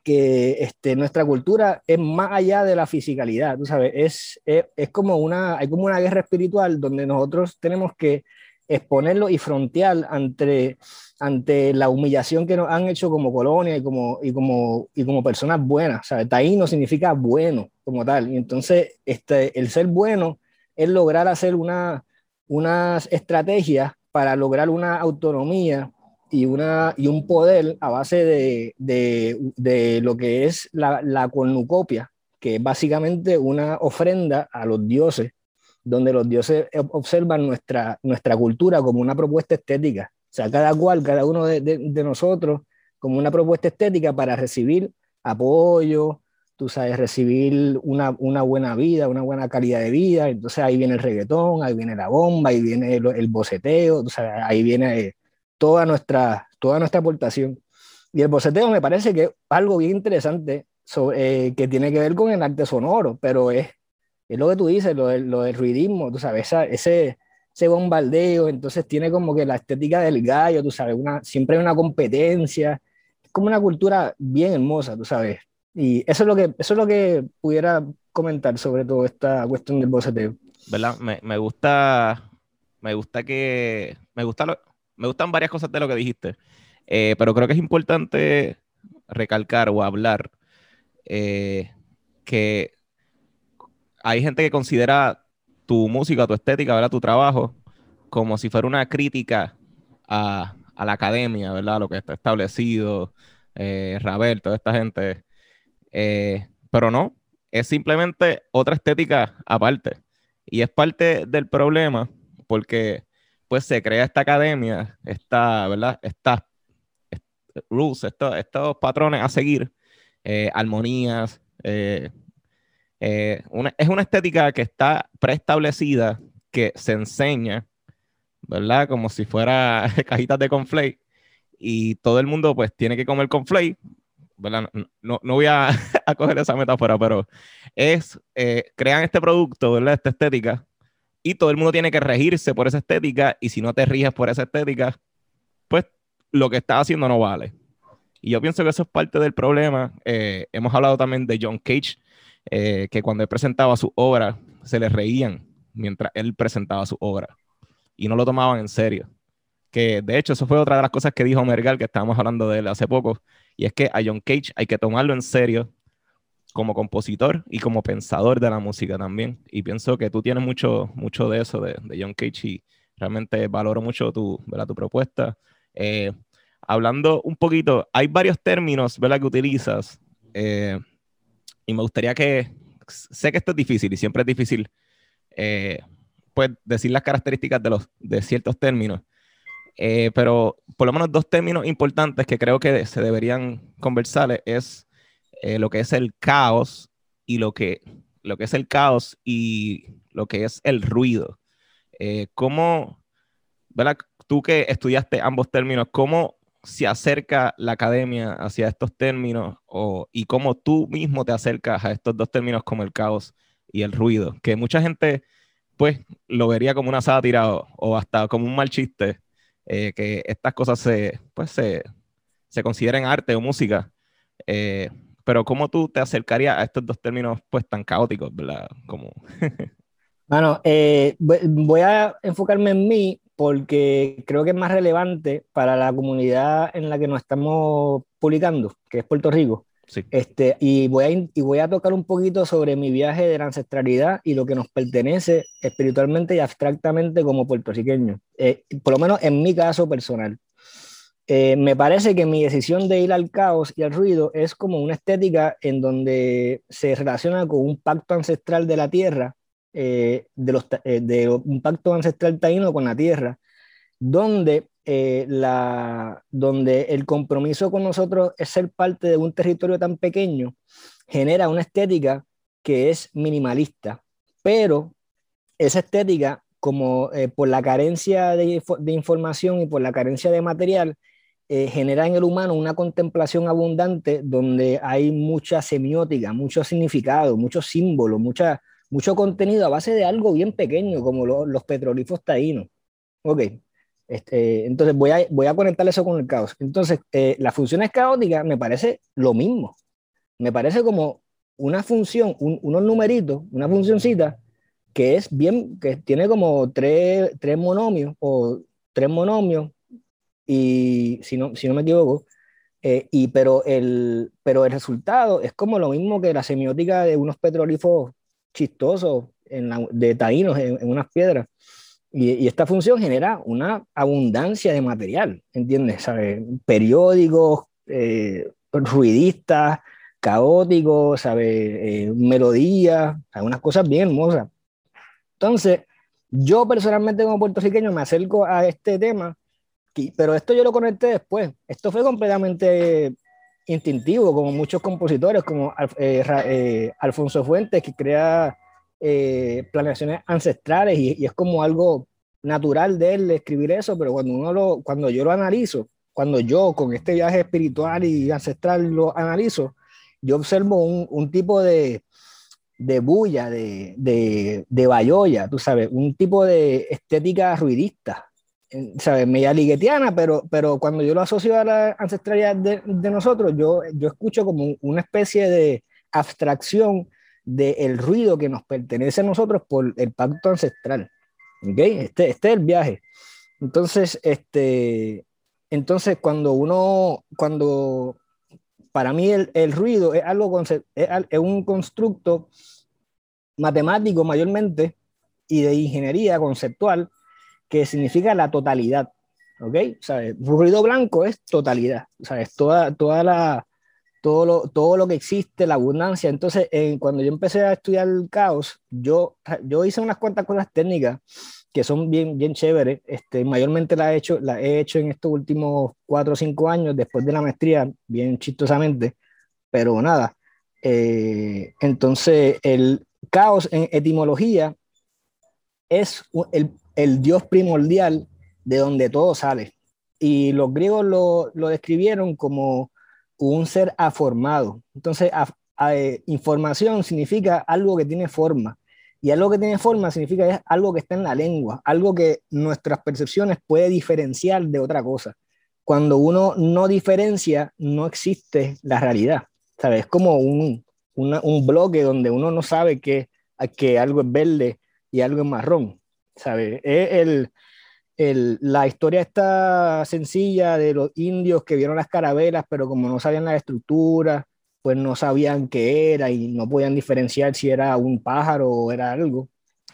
que este, nuestra cultura es más allá de la fisicalidad, tú sabes, es, es, como una, hay como una guerra espiritual donde nosotros tenemos que exponerlo y frontear ante, ante la humillación que nos han hecho como colonia y como, y como, y como personas buenas. ¿sabes? Taíno significa bueno como tal. Y entonces este, el ser bueno es lograr hacer una, unas estrategias para lograr una autonomía y, una, y un poder a base de, de, lo que es la, la cornucopia, que es básicamente una ofrenda a los dioses, donde los dioses observan nuestra, nuestra cultura como una propuesta estética. O sea, cada cual, cada uno de, de, de nosotros, como una propuesta estética para recibir apoyo, tú sabes, recibir una, una, buena vida, una buena calidad de vida. Entonces ahí viene el reggaetón, ahí viene la bomba, ahí viene el, el boceteo, tú sabes, ahí viene toda nuestra, toda nuestra aportación. Y el boceteo me parece que es algo bien interesante eh, que tiene que ver con el arte sonoro, pero es, es lo que tú dices, lo, lo del ruidismo, tú sabes, esa, ese, ese bombardeo, entonces tiene como que la estética del gallo, tú sabes, una, siempre hay una competencia, es como una cultura bien hermosa, tú sabes. Y eso es lo que, eso es lo que pudiera comentar sobre todo esta cuestión del boceteo. ¿Verdad? Me, me gusta, me gusta que, me gusta me gustan varias cosas de lo que dijiste, eh, pero creo que es importante recalcar o hablar eh, que hay gente que considera tu música, tu estética, ¿verdad? tu trabajo, como si fuera una crítica a, la academia, ¿verdad? Lo que está establecido, eh, Ravel, toda esta gente. Eh, pero no, es simplemente otra estética aparte. Y es parte del problema porque pues se crea esta academia, esta, ¿verdad? Estas rules, estos, estos patrones a seguir, eh, armonías. Eh, eh, una, es una estética que está preestablecida, que se enseña, ¿verdad? Como si fuera cajitas de conflate y todo el mundo pues tiene que comer conflate, ¿verdad? No, no voy a, a, coger esa metáfora, pero es, eh, crean este producto, ¿verdad? Esta estética y todo el mundo tiene que regirse por esa estética y si no te riges por esa estética, pues lo que estás haciendo no vale. Y yo pienso que eso es parte del problema. Eh, hemos hablado también de John Cage, eh, que cuando él presentaba su obra se le reían mientras él presentaba su obra. y no lo tomaban en serio. Que de hecho, eso fue otra de las cosas que dijo Mergal, que estábamos hablando de él hace poco, y es que a John Cage hay que tomarlo en serio como compositor y como pensador de la música también. Y pienso que tú tienes mucho, mucho de eso, de, de John Cage, y realmente valoro mucho tu, ¿verdad? tu propuesta. Eh, hablando un poquito, hay varios términos ¿verdad? que utilizas, eh, y me gustaría que, sé que esto es difícil y siempre es difícil, eh, pues decir las características de, los, de ciertos términos, pero por lo menos dos términos importantes que creo que se deberían conversar es eh, lo que es el caos y lo que, lo que es el caos y lo que es el ruido. Eh, ¿Cómo, ¿verdad? tú que estudiaste ambos términos, cómo se acerca la academia hacia estos términos o, y cómo tú mismo te acercas a estos dos términos como el caos y el ruido? Que mucha gente pues lo vería como una sátira o, hasta como un mal chiste, eh, que estas cosas se, pues, se, se consideren arte o música. Pero ¿cómo tú te acercarías a estos dos términos pues tan caóticos, ¿verdad? Como... bueno, eh, voy a enfocarme en mí porque creo que es más relevante para la comunidad en la que nos estamos publicando, que es Puerto Rico. Sí. Este, y, voy a, y voy a tocar un poquito sobre mi viaje de la ancestralidad y lo que nos pertenece espiritualmente y abstractamente como puertorriqueños, eh, por lo menos en mi caso personal. Eh, me parece que mi decisión de ir al caos y al ruido es como una estética en donde se relaciona con un pacto ancestral de la tierra, eh, de, los, eh, de, un pacto ancestral taíno con la tierra, donde, la, donde el compromiso con nosotros es ser parte de un territorio tan pequeño, genera una estética que es minimalista, pero esa estética, como por la carencia de, de información y por la carencia de material, eh, genera en el humano una contemplación abundante donde hay mucha semiótica, mucho significado, mucho símbolo, mucha, mucho contenido a base de algo bien pequeño como los petrolíferos taínos. Ok, este, entonces voy a, voy a conectar eso con el caos. Entonces, eh, las funciones caóticas me parece lo mismo. Me parece como una función, unos numeritos, una funcioncita que es bien, que tiene como tres, tres monomios o tres monomios y si no, si no me equivoco, eh, y, pero, el, pero el resultado es como lo mismo que la semiótica de unos petrolíferos chistosos en de taínos en, unas piedras. Y, y, esta función genera una abundancia de material, ¿entiendes? ¿Sabe? Periódicos, eh, ruidistas, caóticos, ¿sabe? Eh, melodías, algunas cosas bien hermosas. Entonces, yo personalmente como puertorriqueño me acerco a este tema pero esto yo lo conecté después. Esto fue completamente instintivo, como muchos compositores, como eh, eh, Alfonso Fuentes, que crea eh, planeaciones ancestrales y, es como algo natural de él escribir eso, pero cuando, uno lo, cuando yo lo analizo, cuando yo con este viaje espiritual y ancestral lo analizo, yo observo un, un tipo de, de bulla, de, de, de bayoya, tú sabes, un tipo de estética ruidista, ¿sabes? Media liguetiana, pero, pero cuando yo lo asocio a la ancestralidad de, de nosotros, yo, yo escucho como una especie de abstracción del ruido que nos pertenece a nosotros por el pacto ancestral. ¿okay? Este, este es el viaje. Entonces, este, entonces cuando uno, cuando para mí el, el ruido es algo, es un constructo matemático mayormente y de ingeniería conceptual que significa la totalidad. ¿Ok? ¿Sabes? Ruido blanco es totalidad. ¿Sabes? Toda, toda la, todo, lo, todo lo que existe, la abundancia. Entonces, cuando yo empecé a estudiar el caos, yo, yo hice unas cuantas cosas técnicas que son bien, bien chéveres. Este, mayormente las he, hecho, la he hecho en estos últimos cuatro o cinco años, después de la maestría, bien chistosamente, pero nada. Eh, entonces, el caos en etimología es el, el dios primordial de donde todo sale. Y los griegos lo, lo describieron como un ser aformado. Entonces, eh, información significa algo que tiene forma. Y algo que tiene forma significa es algo que está en la lengua, algo que nuestras percepciones puede diferenciar de otra cosa. Cuando uno no diferencia, no existe la realidad. ¿Sabes? Es como un, un bloque donde uno no sabe que, que algo es verde y algo es marrón. ¿Sabe? Es el, la historia está sencilla de los indios que vieron las carabelas, pero como no sabían la estructura, pues no sabían qué era y no podían diferenciar si era un pájaro o era algo.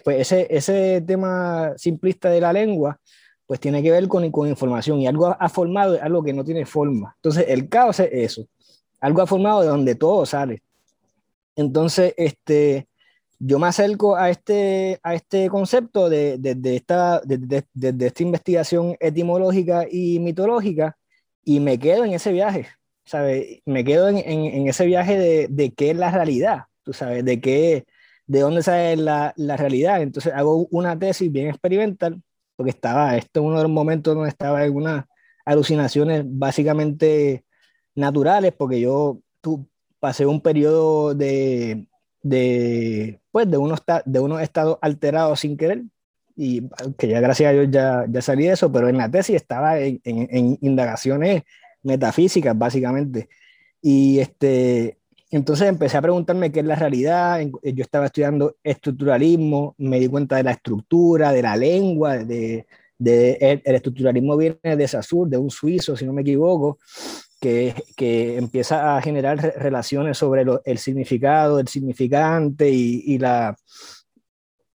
Pues ese, ese tema simplista de la lengua, pues tiene que ver con, con información y algo ha formado es algo que no tiene forma. Entonces el caos es eso, algo ha formado de donde todo sale. Entonces, este, yo me acerco a este, a este concepto desde de, de esta, de, esta investigación etimológica y mitológica y me quedo en ese viaje, ¿sabes? Me quedo en, en, ese viaje de, qué es la realidad, tú sabes, de qué, de dónde sale la, la, realidad. Entonces hago una tesis bien experimental, porque estaba, esto es uno de los momentos donde estaba en unas alucinaciones básicamente naturales, porque yo tú, pasé un periodo de, de, pues, de, unos, de unos estados alterados sin querer, y que ya gracias a Dios ya, ya salí de eso, pero en la tesis estaba en, en, indagaciones metafísicas, básicamente. Y este, entonces empecé a preguntarme qué es la realidad. Yo estaba estudiando estructuralismo, me di cuenta de la estructura, de la lengua, de, de el, el, estructuralismo viene de Saussure, de un suizo, si no me equivoco que, empieza a generar relaciones sobre el significado, el significante y, la...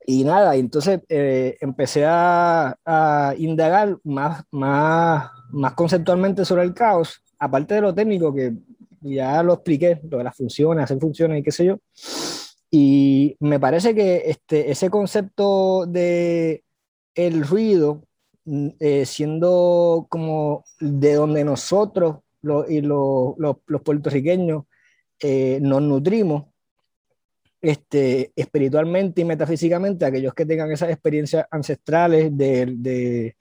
Y nada, entonces eh, empecé a, indagar más, más, más conceptualmente sobre el caos, aparte de lo técnico que ya lo expliqué, lo de las funciones, hacer funciones y qué sé yo. Y me parece que este, ese concepto de el ruido, mm, eh, siendo como de donde nosotros y los puertorriqueños eh, nos nutrimos este, espiritualmente y metafísicamente, aquellos que tengan esas experiencias ancestrales de,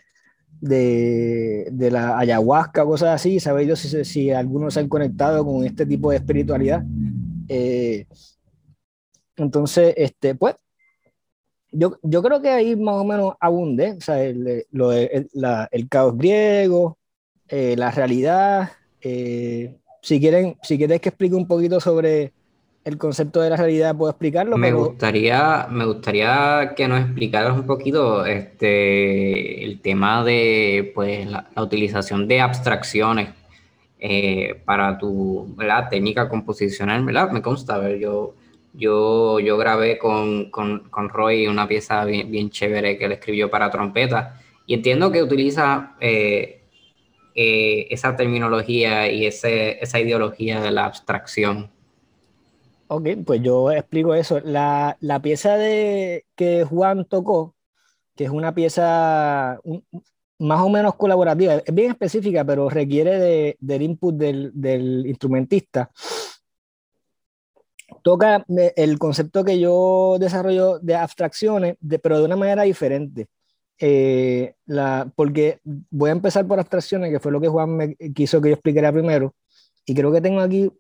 de, de, la ayahuasca cosas así, sabéis yo si, si algunos se han conectado con este tipo de espiritualidad. Eh, entonces, este, pues, yo, yo creo que ahí más o menos abunde, o sea, el, lo, el, la, el caos griego, eh, la realidad, eh, si quieren, si quieres que explique un poquito sobre el concepto de la realidad, puedo explicarlo. Me, gustaría, me gustaría que nos explicaras un poquito este, el tema de pues, la, utilización de abstracciones eh, para tu técnica composicional, ¿verdad? Me consta, a ver, yo, yo, yo grabé con, con, con Roy una pieza bien, bien, chévere que él escribió para trompeta y entiendo que utiliza eh, eh, esa terminología y ese, esa ideología de la abstracción. Ok, pues yo explico eso. La, la pieza de, que Juan tocó, que es una pieza más o menos colaborativa, es bien específica, pero requiere de, del input del, del, instrumentista. Toca el concepto que yo desarrollo de abstracciones, de, pero de una manera diferente. Eh, la, porque voy a empezar por abstracciones, que fue lo que Juan me quiso que yo explicara primero, y creo que tengo aquí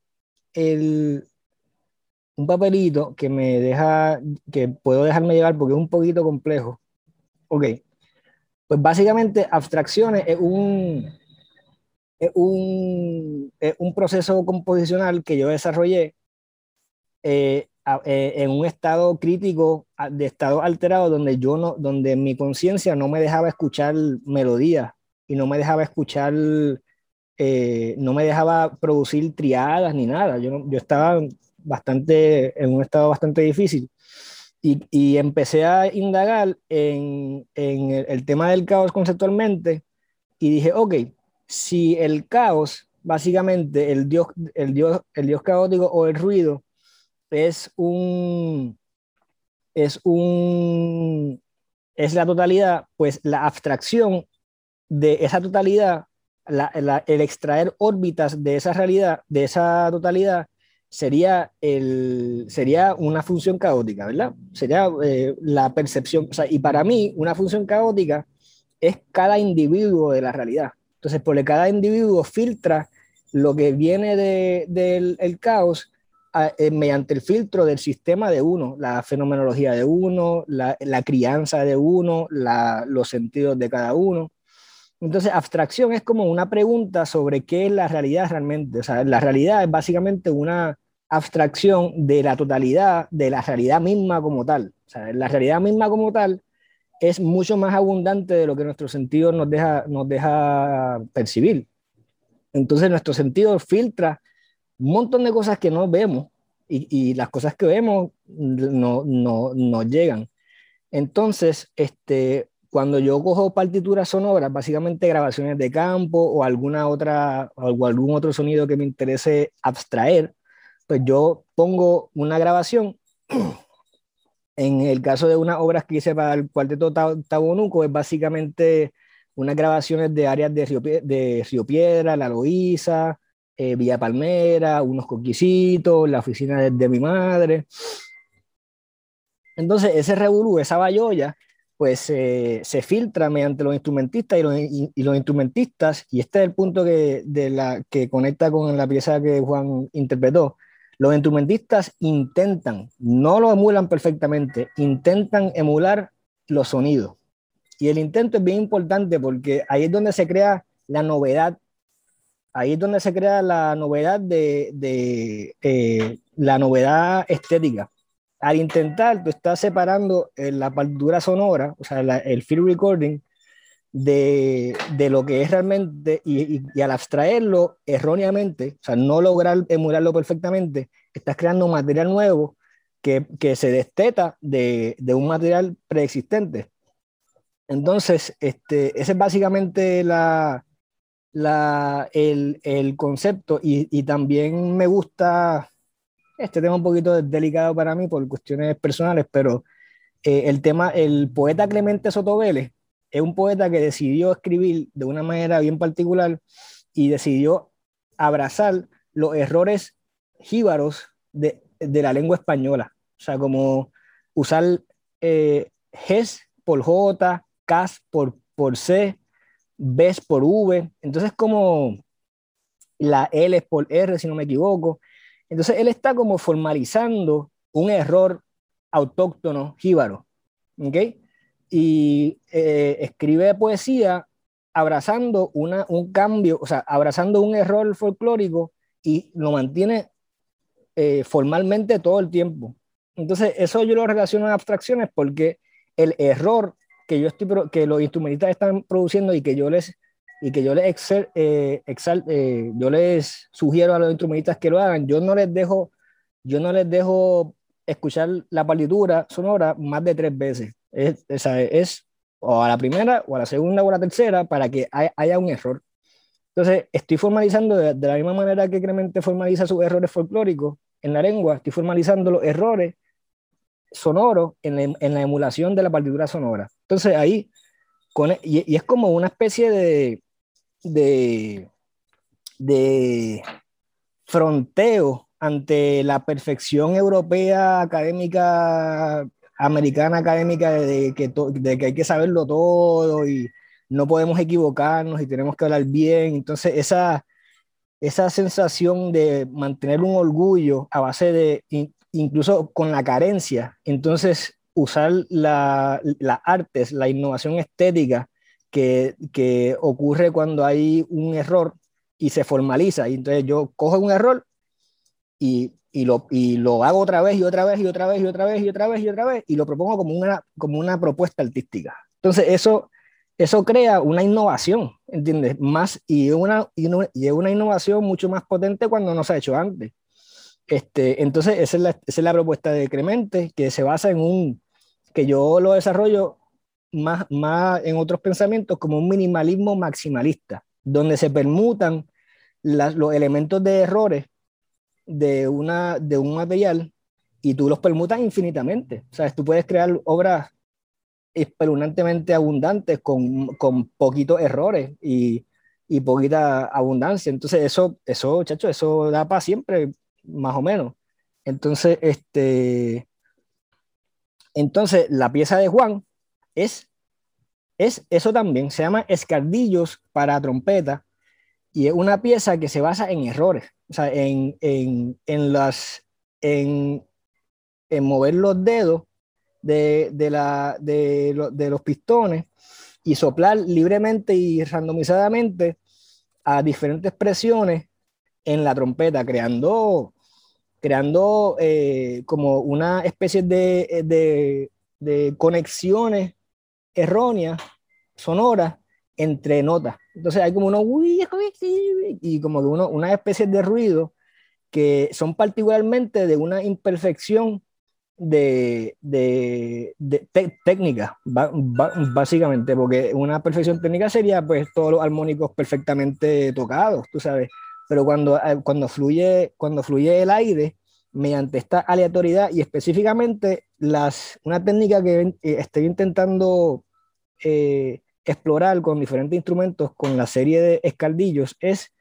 el, un papelito que me deja, que puedo dejarme llevar porque es un poquito complejo. Ok, pues básicamente abstracciones es un, es un, es un proceso composicional que yo desarrollé eh, eh, en un estado crítico, de estado alterado, donde yo no, donde mi conciencia no me dejaba escuchar melodías y no me dejaba escuchar, eh, no me dejaba producir triadas ni nada. Yo, yo estaba bastante, en un estado bastante difícil. Y, y empecé a indagar en, en el, el, tema del caos conceptualmente y dije, ok, si el caos, básicamente el dios, el dios, el dios caótico o el ruido, es un, es un, es la totalidad, pues la abstracción de esa totalidad, el extraer órbitas de esa realidad, de esa totalidad, sería, el, sería una función caótica, ¿verdad? Sería eh, la percepción, y para mí una función caótica es cada individuo de la realidad. Entonces, porque cada individuo filtra lo que viene de, del el caos eh, mediante el filtro del sistema de uno, la fenomenología de uno, la, la crianza de uno, los sentidos de cada uno. Entonces, abstracción es como una pregunta sobre qué es la realidad realmente. O sea, la realidad es básicamente una abstracción de la totalidad, de la realidad misma como tal. O sea, la realidad misma como tal es mucho más abundante de lo que nuestro sentido nos deja, nos deja percibir. Entonces nuestro sentido filtra un montón de cosas que no vemos y, y las cosas que vemos no, no, no llegan. Entonces, este, cuando yo cojo partituras sonoras, básicamente grabaciones de campo o alguna otra o algún otro sonido que me interese abstraer, pues yo pongo una grabación. En el caso de unas obras que hice para el cuarteto Tabonuco, es básicamente unas grabaciones de áreas de Río, de Río Piedra, La Loíza, eh, Villa Palmera, unos coquisitos, la oficina de, mi madre. Entonces, ese revolú, esa bayolla, pues se filtra mediante los instrumentistas y los, y, y los, instrumentistas, y este es el punto que, de la, que conecta con la pieza que Juan interpretó, los instrumentistas intentan, no lo emulan perfectamente, intentan emular los sonidos. Y el intento es bien importante porque ahí es donde se crea la novedad, ahí es donde se crea la novedad de, de eh, la novedad estética. Al intentar, tú estás separando eh, la partitura sonora, o sea, la, el field recording, de, de, lo que es realmente, y, y, y, al abstraerlo erróneamente, o sea, no lograr emularlo perfectamente, estás creando material nuevo que, que se desteta de, de, un material preexistente. Entonces, este, ese es básicamente la, la, el, el concepto y, también me gusta, este tema un poquito delicado para mí por cuestiones personales, pero eh, el tema, el poeta Clemente Soto Vélez, es un poeta que decidió escribir de una manera bien particular y decidió abrazar los errores jíbaros de, de la lengua española. O sea, como usar eh, GES por J, CAS por, por C, BES por V. Entonces, como la L es por R, si no me equivoco. Entonces, él está como formalizando un error autóctono jíbaro. ¿Ok? y eh, escribe poesía abrazando una, un cambio, o sea, abrazando un error folclórico y lo mantiene eh, formalmente todo el tiempo. Entonces, eso yo lo relaciono a abstracciones porque el error que yo estoy, que los instrumentistas están produciendo y que yo les, y que yo les, excel, eh, exal, eh, yo les sugiero a los instrumentistas que lo hagan, yo no les dejo, yo no les dejo escuchar la partitura sonora más de tres veces es, esa es o a la primera, o a la segunda, o a la tercera, para que haya un error. Entonces, estoy formalizando de, de la misma manera que Clemente formaliza sus errores folclóricos en la lengua, estoy formalizando los errores sonoros en la, en la emulación de la partitura sonora. Entonces, ahí, con, y, y es como una especie de, de, de fronteo ante la perfección europea académica americana académica de que, de que hay que saberlo todo y no podemos equivocarnos y tenemos que hablar bien. Entonces, esa, esa sensación de mantener un orgullo a base de, incluso con la carencia, entonces usar las la artes, la innovación estética que, que ocurre cuando hay un error y se formaliza. Y entonces yo cojo un error y y lo, y lo hago otra vez y otra vez y otra vez y otra vez y otra vez y otra vez y lo propongo como una, como una propuesta artística. Entonces eso, eso crea una innovación, ¿entiendes? Más, y, una, y, una, y una innovación mucho más potente cuando no se ha hecho antes. Este, entonces esa es, la, esa es la propuesta de Clemente, que se basa en un, que yo lo desarrollo más, más en otros pensamientos como un minimalismo maximalista, donde se permutan los elementos de errores de, una, de un material y tú los permutas infinitamente. O sea, tú puedes crear obras espeluznantemente abundantes con, con poquitos errores y, y, poquita abundancia. Entonces, eso, eso, chacho, eso da para siempre, más o menos. Entonces, este, entonces, la pieza de Juan es, es eso también, se llama Escardillos para trompeta y es una pieza que se basa en errores o sea, en, en, en las, en, en, mover los dedos de, de, la, de, de, los pistones y soplar libremente y randomizadamente a diferentes presiones en la trompeta, creando, creando eh, como una especie de, de, de conexiones erróneas, sonoras, entre notas. Entonces hay como unos y como que uno, una especie de ruido que son particularmente de una imperfección de, de, técnica, básicamente, porque una perfección técnica sería pues todos los armónicos perfectamente tocados, tú sabes, pero cuando, eh, cuando, fluye, cuando fluye el aire mediante esta aleatoriedad y específicamente las, una técnica que eh, estoy intentando eh, explorar con diferentes instrumentos con la serie de escaldillos es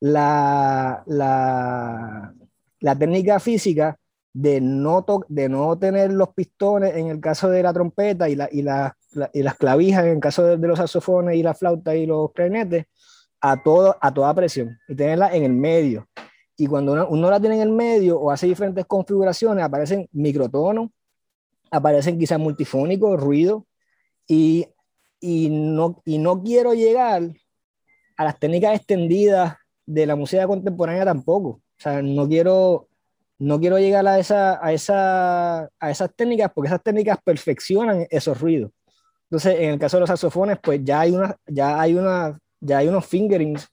la, la, la técnica física de no, de no tener los pistones en el caso de la trompeta y, la, y, y las clavijas en el caso de, los saxofones y la flauta y los clarinetes a, todo, a toda presión y tenerla en el medio. Y cuando uno, uno, la tiene en el medio o hace diferentes configuraciones, aparecen microtonos, aparecen quizás multifónicos, ruido, y, y, no, y no quiero llegar a las técnicas extendidas de la música contemporánea tampoco. O sea, no quiero no quiero llegar a, esa, a, esa, a esas técnicas porque esas técnicas perfeccionan esos ruidos. Entonces, en el caso de los saxofones, pues ya hay, una, ya hay, una, ya hay unos fingerings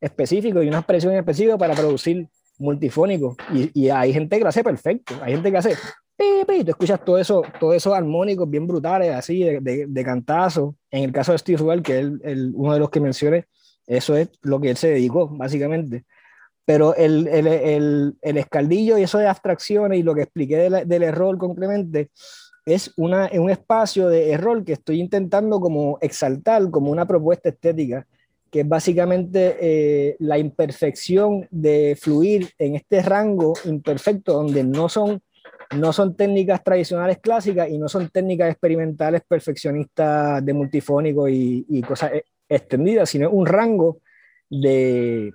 específicos y unas presiones específicas para producir multifónicos. Y, y, hay gente que lo hace perfecto. Hay gente que hace y tú escuchas todo eso, todos esos armónicos bien brutales, así de, de, de cantazo. En el caso de Steve Ruel, que es el, uno de los que mencioné, eso es lo que él se dedicó, básicamente pero el, el, el, el, escaldillo y eso de abstracciones y lo que expliqué del error con Clemente es una, un espacio de error que estoy intentando como exaltar como una propuesta estética, que es básicamente eh, la imperfección de fluir en este rango imperfecto donde no son, no son técnicas tradicionales clásicas y no son técnicas experimentales perfeccionistas de multifónico y, cosas e, extendidas, sino un rango de,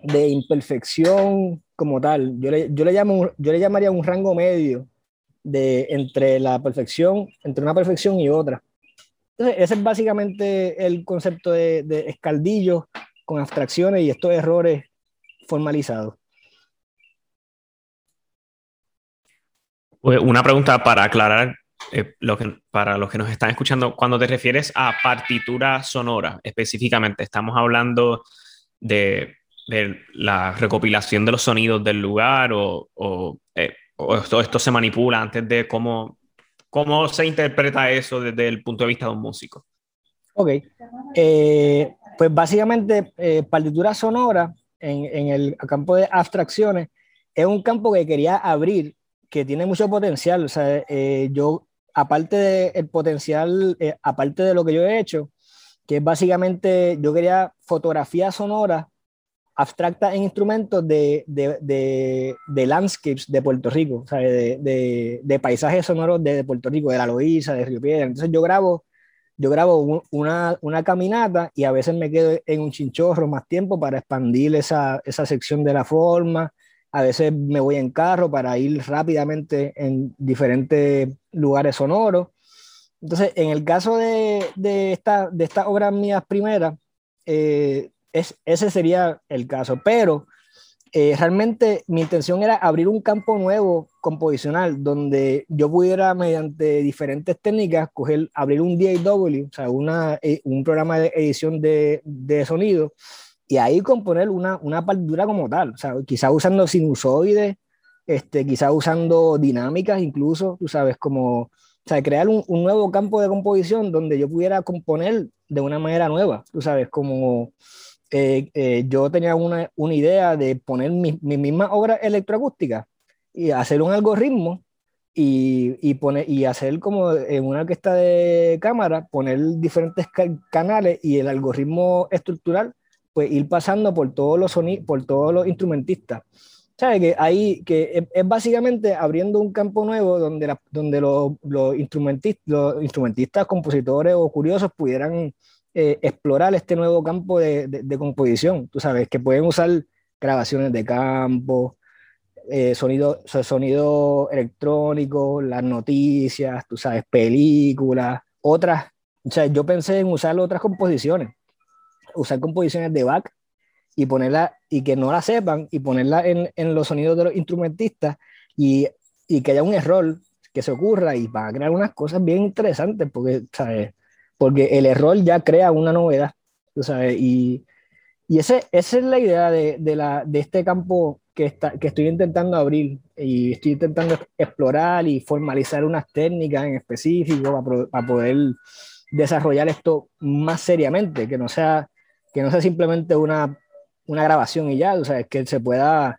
de imperfección como tal. Yo le, yo le, llamo, yo le llamaría un rango medio de, entre la perfección, entre una perfección y otra. Entonces, ese es básicamente el concepto de, escaldillo con abstracciones y estos errores formalizados. Pues una pregunta para aclarar eh, para los que nos están escuchando, cuando te refieres a partitura sonora específicamente, estamos hablando de la recopilación de los sonidos del lugar o, o, eh, esto, se manipula antes de cómo, cómo se interpreta eso desde el punto de vista de un músico? Ok, eh, pues básicamente eh, partitura sonora en, en, el campo de abstracciones es un campo que quería abrir, que tiene mucho potencial. O sea, yo, aparte del potencial, aparte de lo que yo he hecho, que es básicamente, yo quería fotografía sonora abstracta en instrumentos de, de, de, landscapes de Puerto Rico, de, paisajes sonoros de, Puerto Rico, de la Loíza, de Río Piedra. Entonces yo grabo, yo grabo una, una, caminata y a veces me quedo en un chinchorro más tiempo para expandir esa, esa sección de la forma. A veces me voy en carro para ir rápidamente en diferentes lugares sonoros. Entonces, en el caso de, de, esta, de estas obras mías primeras, eh, ese sería el caso, pero eh, realmente mi intención era abrir un campo nuevo composicional donde yo pudiera mediante diferentes técnicas coger, abrir un DAW, o sea, una, eh, un programa de edición de, de, sonido y ahí componer una, una partitura como tal, o sea, quizá usando sinusoides, este, quizá usando dinámicas incluso, tú sabes, como, crear un, un nuevo campo de composición donde yo pudiera componer de una manera nueva, tú sabes, como eh, eh, yo tenía una, una, idea de poner mi, mi, misma obra electroacústica y hacer un algoritmo y, y, poner, y hacer como en una orquesta de cámara, poner diferentes canales y el algoritmo estructural, pues ir pasando por todos los sonidos, por todos los instrumentistas. ¿Sabe? Que ahí, que es, básicamente abriendo un campo nuevo donde, la, donde los, los, instrumentistas, los instrumentistas, compositores o curiosos pudieran eh, explorar este nuevo campo de, composición. Tú sabes, que pueden usar grabaciones de campo, eh, sonido, sonido electrónico, las noticias, tú sabes, películas, otras. O sea, yo pensé en usar otras composiciones, usar composiciones de Bach y ponerla, y que no la sepan, y ponerla en, los sonidos de los instrumentistas y, y que haya un error que se ocurra y van a crear unas cosas bien interesantes porque, ¿sabes? Porque el error ya crea una novedad, ¿sabes? Y, y ese, esa es la idea de, de, la, de este campo que, está, que estoy intentando abrir y estoy intentando explorar y formalizar unas técnicas en específico para, para poder desarrollar esto más seriamente, que no sea, que no sea simplemente una, una grabación y ya, o sea, que se pueda,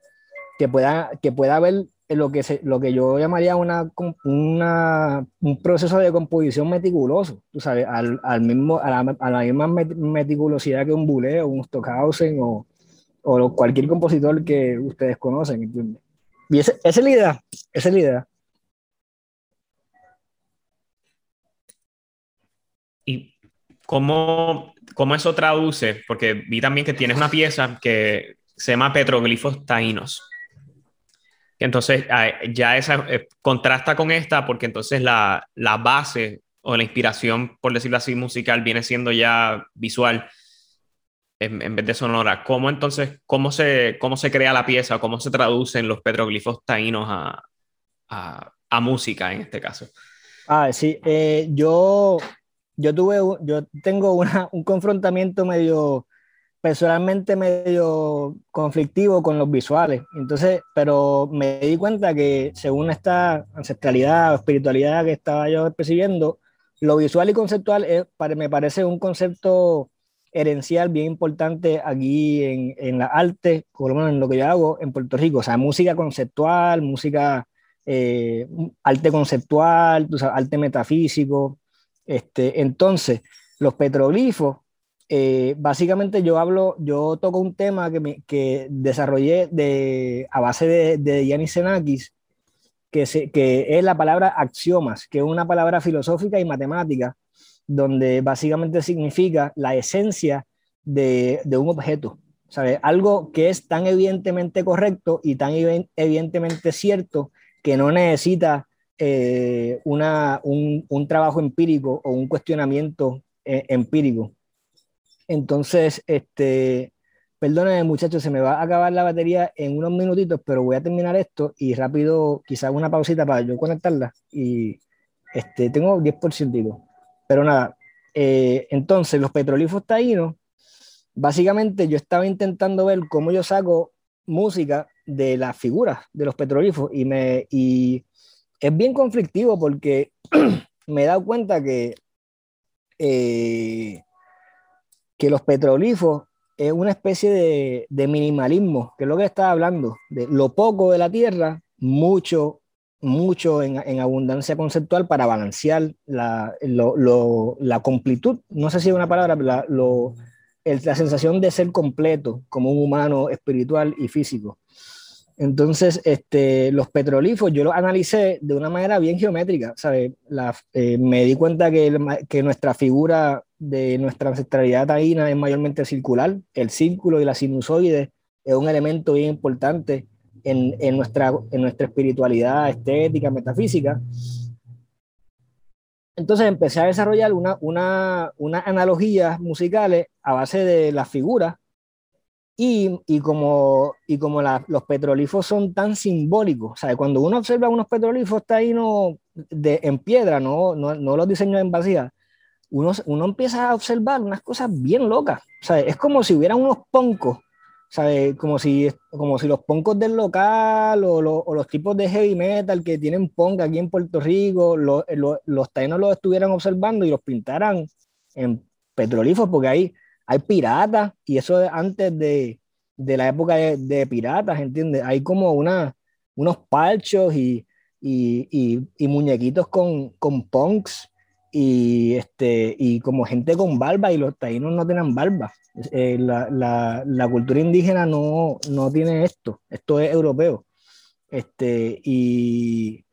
que pueda, que pueda haber lo que, se, lo que yo llamaría una, una, un proceso de composición meticuloso, tú sabes, al, al mismo, a, la, a la misma meticulosidad que un Boulez o un Stockhausen o, o cualquier compositor que ustedes conocen, ¿entiendes? Y esa, esa es la idea, esa es la idea. ¿Y cómo, cómo eso traduce? Porque vi también que tienes una pieza que se llama Petroglifos Taínos. Entonces, ah, ya esa eh, contrasta con esta, porque entonces la, la, base o la inspiración, por decirlo así, musical viene siendo ya visual en, vez de sonora. ¿Cómo entonces, cómo se, cómo se crea la pieza, cómo se traducen los petroglifos taínos a, a, a música en este caso? Ah, sí, eh, yo, yo tuve, yo tengo una, un confrontamiento medio personalmente medio conflictivo con los visuales. Entonces, pero me di cuenta que según esta ancestralidad o espiritualidad que estaba yo percibiendo, lo visual y conceptual es, me parece un concepto herencial bien importante aquí en, en la arte, por lo menos en lo que yo hago en Puerto Rico. O sea, música conceptual, música, eh, arte conceptual, arte metafísico. Este, entonces, los petroglifos eh, básicamente yo hablo, yo toco un tema que, me, que desarrollé de, a base de, de Yanis Xenakis, que, se, que es la palabra axiomas, que es una palabra filosófica y matemática, donde básicamente significa la esencia de, de un objeto. ¿sabe? Algo que es tan evidentemente correcto y tan evidentemente cierto que no necesita eh, una, un, un, trabajo empírico o un cuestionamiento eh, empírico. Entonces, este, perdónenme muchachos, se me va a acabar la batería en unos minutitos, pero voy a terminar esto y rápido, quizás una pausita para yo conectarla. Y este, tengo 10%. Pero nada, eh, entonces los petrolíferos taínos, básicamente yo estaba intentando ver cómo yo saco música de las figuras de los petrolíferos y, me, y es bien conflictivo porque me he dado cuenta que eh, que los petrolíferos es una especie de, de, minimalismo, que es lo que estaba hablando, de lo poco de la tierra, mucho, mucho en, en abundancia conceptual para balancear la, lo, la, completud, no sé si es una palabra, la, lo, el, la sensación de ser completo como un humano espiritual y físico. Entonces, este, los petrolíferos yo los analicé de una manera bien geométrica, ¿sabes? La, eh, me di cuenta que, que nuestra figura de nuestra ancestralidad taína es mayormente circular. El círculo y la sinusoide es un elemento bien importante en, en, nuestra, en nuestra espiritualidad estética, metafísica. Entonces empecé a desarrollar una, una, unas analogías musicales a base de las figuras y, y, como, y como la, los petrolíferos son tan simbólicos, ¿sabe? cuando uno observa unos petrolíferos taínos de, en piedra, no, no, no los diseños en vacía, uno, uno empieza a observar unas cosas bien locas. O es como si hubieran unos poncos, ¿sabe? Como si, como si los poncos del local o, lo, o, los tipos de heavy metal que tienen punk aquí en Puerto Rico, lo, lo, los taínos los estuvieran observando y los pintaran en petrolíferos, porque hay, hay piratas, y eso es antes de, de la época de, de, piratas, ¿entiendes? Hay como una, unos palchos y, y, y, y muñequitos con, con punks y, este, y como gente con barba y los taínos no tienen barba. Eh, la, la, cultura indígena no, no tiene esto, esto es europeo. Este, y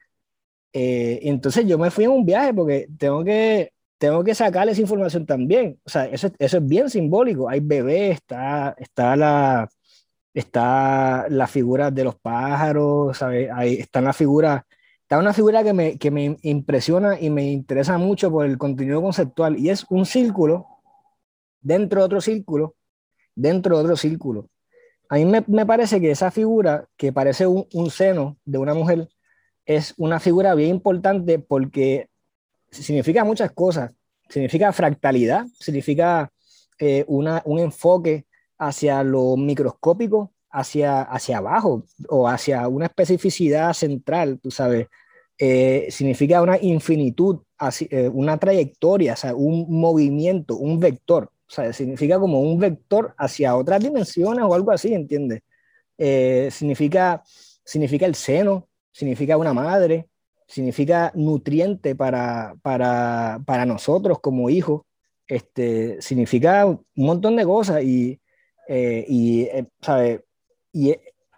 eh, entonces yo me fui en un viaje porque tengo que, tengo que sacar esa información también. O sea, eso, eso es bien simbólico. Hay bebés, está, está la, está la figura de los pájaros, ¿sabe? Ahí están las figuras está una figura que me, que me impresiona y me interesa mucho por el contenido conceptual y es un círculo dentro de otro círculo, dentro de otro círculo. A mí me, me parece que esa figura, que parece un, un, seno de una mujer, es una figura bien importante porque significa muchas cosas. Significa fractalidad, significa eh, una, un enfoque hacia lo microscópico, hacia, hacia abajo o hacia una especificidad central, tú sabes. Eh, significa una infinitud, eh, una trayectoria, o un movimiento, un vector. Significa como un vector hacia otras dimensiones o algo así, ¿entiendes? significa, significa el seno, significa una madre, significa nutriente para, para, para nosotros como hijos, este, significa un montón de cosas y, eh, y, eh, ¿sabe? y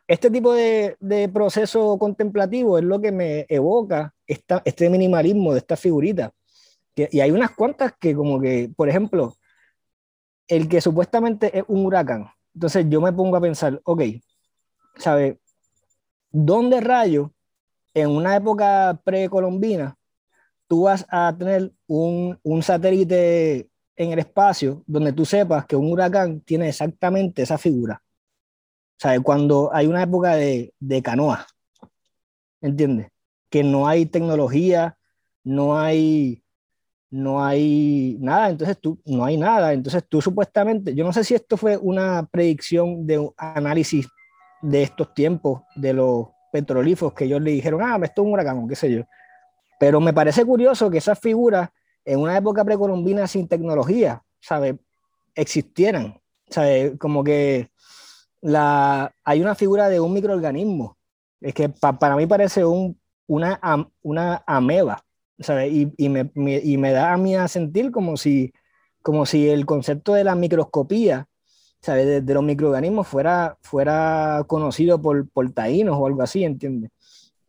este tipo de, de, proceso contemplativo es lo que me evoca esta, este minimalismo de esta figurita. Que, y hay unas cuantas que como que, por ejemplo, el que supuestamente es un huracán. Entonces yo me pongo a pensar, ok, ¿sabe? ¿Dónde rayo en una época precolombina, tú vas a tener un, un satélite en el espacio donde tú sepas que un huracán tiene exactamente esa figura. O sea, cuando hay una época de, de canoa, ¿entiendes? Que no hay tecnología, no hay, no hay nada, entonces tú, no hay nada, entonces tú supuestamente, yo no sé si esto fue una predicción de un análisis de estos tiempos, de los petrolíferos que ellos le dijeron, ah, esto es un huracán, qué sé yo. Pero me parece curioso que esas figuras en una época precolombina sin tecnología, ¿sabe? Existieran, ¿sabe? Como que la, hay una figura de un microorganismo, es que para mí parece un, una, una ameba, ¿sabe? Y, y, me, y me da a mí a sentir como si, como si el concepto de la microscopía de, los microorganismos fuera, fuera conocido por, por taínos o algo así, ¿entiendes?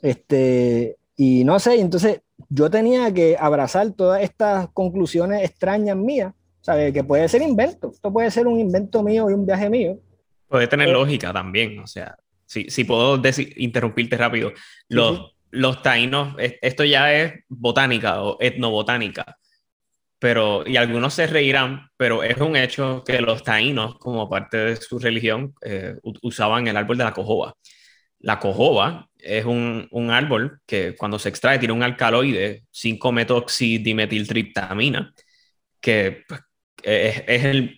Este, y no sé, entonces yo tenía que abrazar todas estas conclusiones extrañas mías, ¿sabes? Que puede ser invento, esto puede ser un invento mío y un viaje mío. Puede tener eh, lógica también, o sea, si, si puedo interrumpirte rápido, los, los taínos, esto ya es botánica o etnobotánica pero, y algunos se reirán, pero es un hecho que los taínos, como parte de su religión, eh, usaban el árbol de la cojoba. La cojoba es un, un, árbol que cuando se extrae tiene un alcaloide 5-metoxidimetiltriptamina, que pues, es,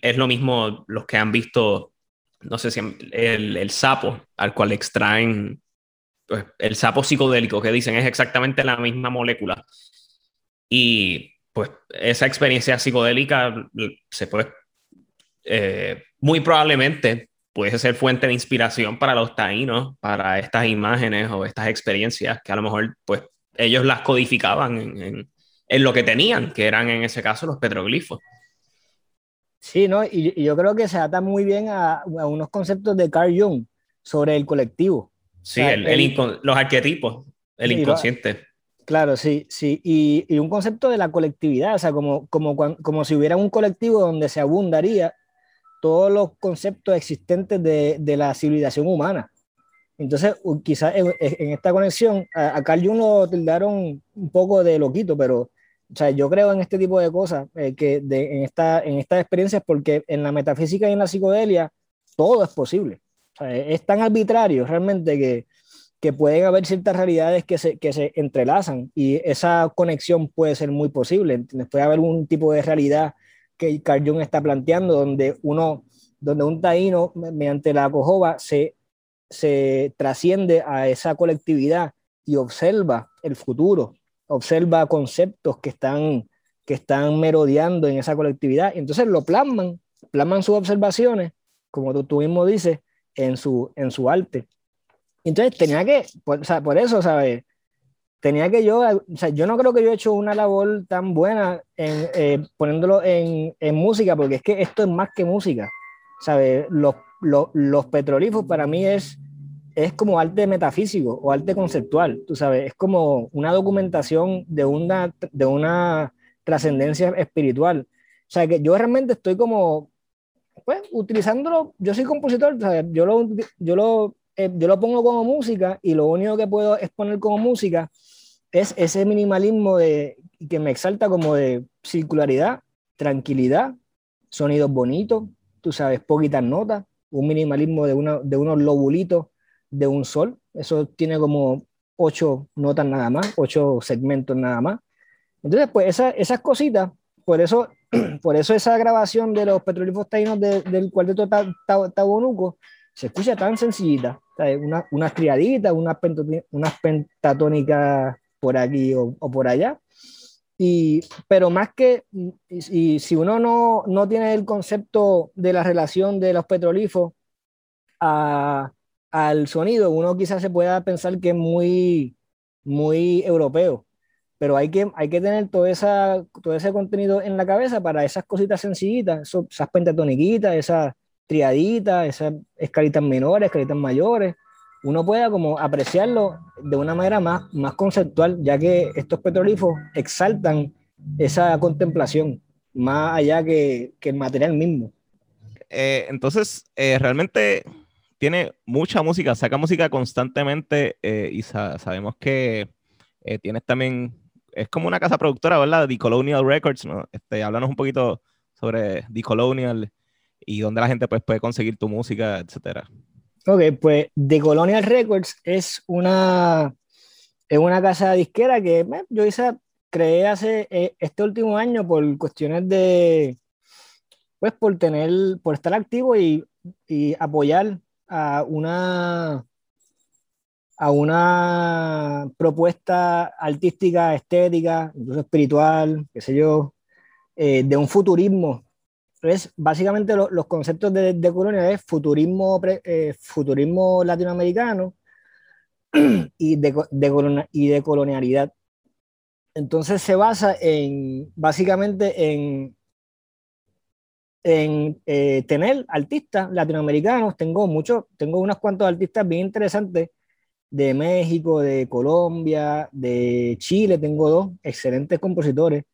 es, lo mismo los que han visto, no sé si el, el sapo al cual extraen, pues, el sapo psicodélico que dicen es exactamente la misma molécula. Y pues esa experiencia psicodélica se puede, eh, muy probablemente puede ser fuente de inspiración para los taínos, para estas imágenes o estas experiencias que a lo mejor pues ellos las codificaban en, en, lo que tenían, que eran en ese caso los petroglifos. Sí, ¿no? Y, yo creo que se ata muy bien a, a, unos conceptos de Carl Jung sobre el colectivo. Sí, el, los arquetipos, el inconsciente. Claro, sí, sí. Y, y, un concepto de la colectividad, o sea, como, como, como si hubiera un colectivo donde se abundaría todos los conceptos existentes de, de la civilización humana. Entonces, quizás en, esta conexión, a, a, Carl Jung lo tildaron un poco de loquito, pero o sea, yo creo en este tipo de cosas, eh, que de, en, esta, en estas experiencias, porque en la metafísica y en la psicodelia todo es posible. O sea, es tan arbitrario realmente que, que pueden haber ciertas realidades que se, que se entrelazan y esa conexión puede ser muy posible. Puede haber un tipo de realidad que Carl Jung está planteando donde uno, donde un taíno mediante la cojoba se, se trasciende a esa colectividad y observa el futuro, observa conceptos que están, que están merodeando en esa colectividad y entonces lo plasman, plasman sus observaciones, como tú, tú mismo dices, en su, en su arte. Entonces tenía que, por, o sea, por eso, ¿sabes? Tenía que yo, o sea, yo no creo que yo he hecho una labor tan buena en, eh, poniéndolo en, en, música, porque es que esto es más que música, ¿sabes? Los, los, los petrolíferos para mí es, es como arte metafísico o arte conceptual, tú sabes, es como una documentación de una, de una trascendencia espiritual. O sea, que yo realmente estoy como, pues, utilizándolo, yo soy compositor, ¿sabes? Yo lo, yo lo eh, yo lo pongo como música y lo único que puedo exponer como música es ese minimalismo de, que me exalta como de circularidad, tranquilidad, sonidos bonitos, tú sabes, poquitas notas, un minimalismo de, una, de unos lobulitos de un sol. Eso tiene como ocho notas nada más, ocho segmentos nada más. Entonces, pues esa, esas cositas, por eso, por eso esa grabación de los petrolíferos taínos del cuarteto Tabonuco se escucha tan sencillita, una, unas triaditas, unas, unas pentatónicas por aquí o, por allá. Y, pero más que, si uno no, no, tiene el concepto de la relación de los petrolíferos al sonido, uno quizás se pueda pensar que es muy, muy europeo pero hay que, hay que tener todo, esa, todo ese contenido en la cabeza para esas cositas sencillitas, esas pentatoniquitas, esas triaditas, esas escalitas menores, escalitas mayores, uno pueda como apreciarlo de una manera más, más conceptual, ya que estos petrolíferos exaltan esa contemplación más allá que, que el material mismo. Eh, entonces, eh, realmente tiene mucha música, saca música constantemente eh, y sabemos que tienes también es como una casa productora, ¿verdad? The Colonial Records, ¿no? Este, háblanos un poquito sobre The Colonial y dónde la gente pues, puede conseguir tu música, etcétera. Ok, pues The Colonial Records es una, es una casa disquera que yo hice, creé hace eh, este último año por cuestiones de, pues por tener, por estar activo y, y apoyar a una a una propuesta artística, estética, incluso espiritual, qué sé yo, eh, de un futurismo. Entonces, básicamente los conceptos de, de Colonia es futurismo, eh, futurismo latinoamericano y de, de, y de colonialidad. Entonces se basa en, básicamente en, en eh, tener artistas latinoamericanos. Tengo muchos, tengo unos cuantos artistas bien interesantes de México, de Colombia, de Chile, tengo dos excelentes compositores.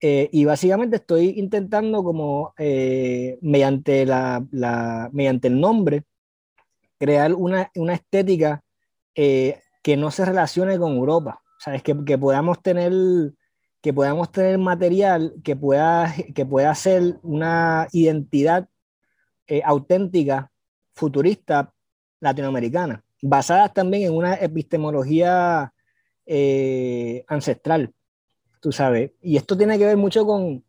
Eh, y básicamente estoy intentando como eh, mediante, la, mediante el nombre crear una, una estética eh, que no se relacione con Europa. ¿Sabes? Que, que, podamos tener que podamos tener material que pueda, que pueda ser una identidad auténtica, futurista, latinoamericana basadas también en una epistemología ancestral, tú sabes. Y esto tiene que ver mucho con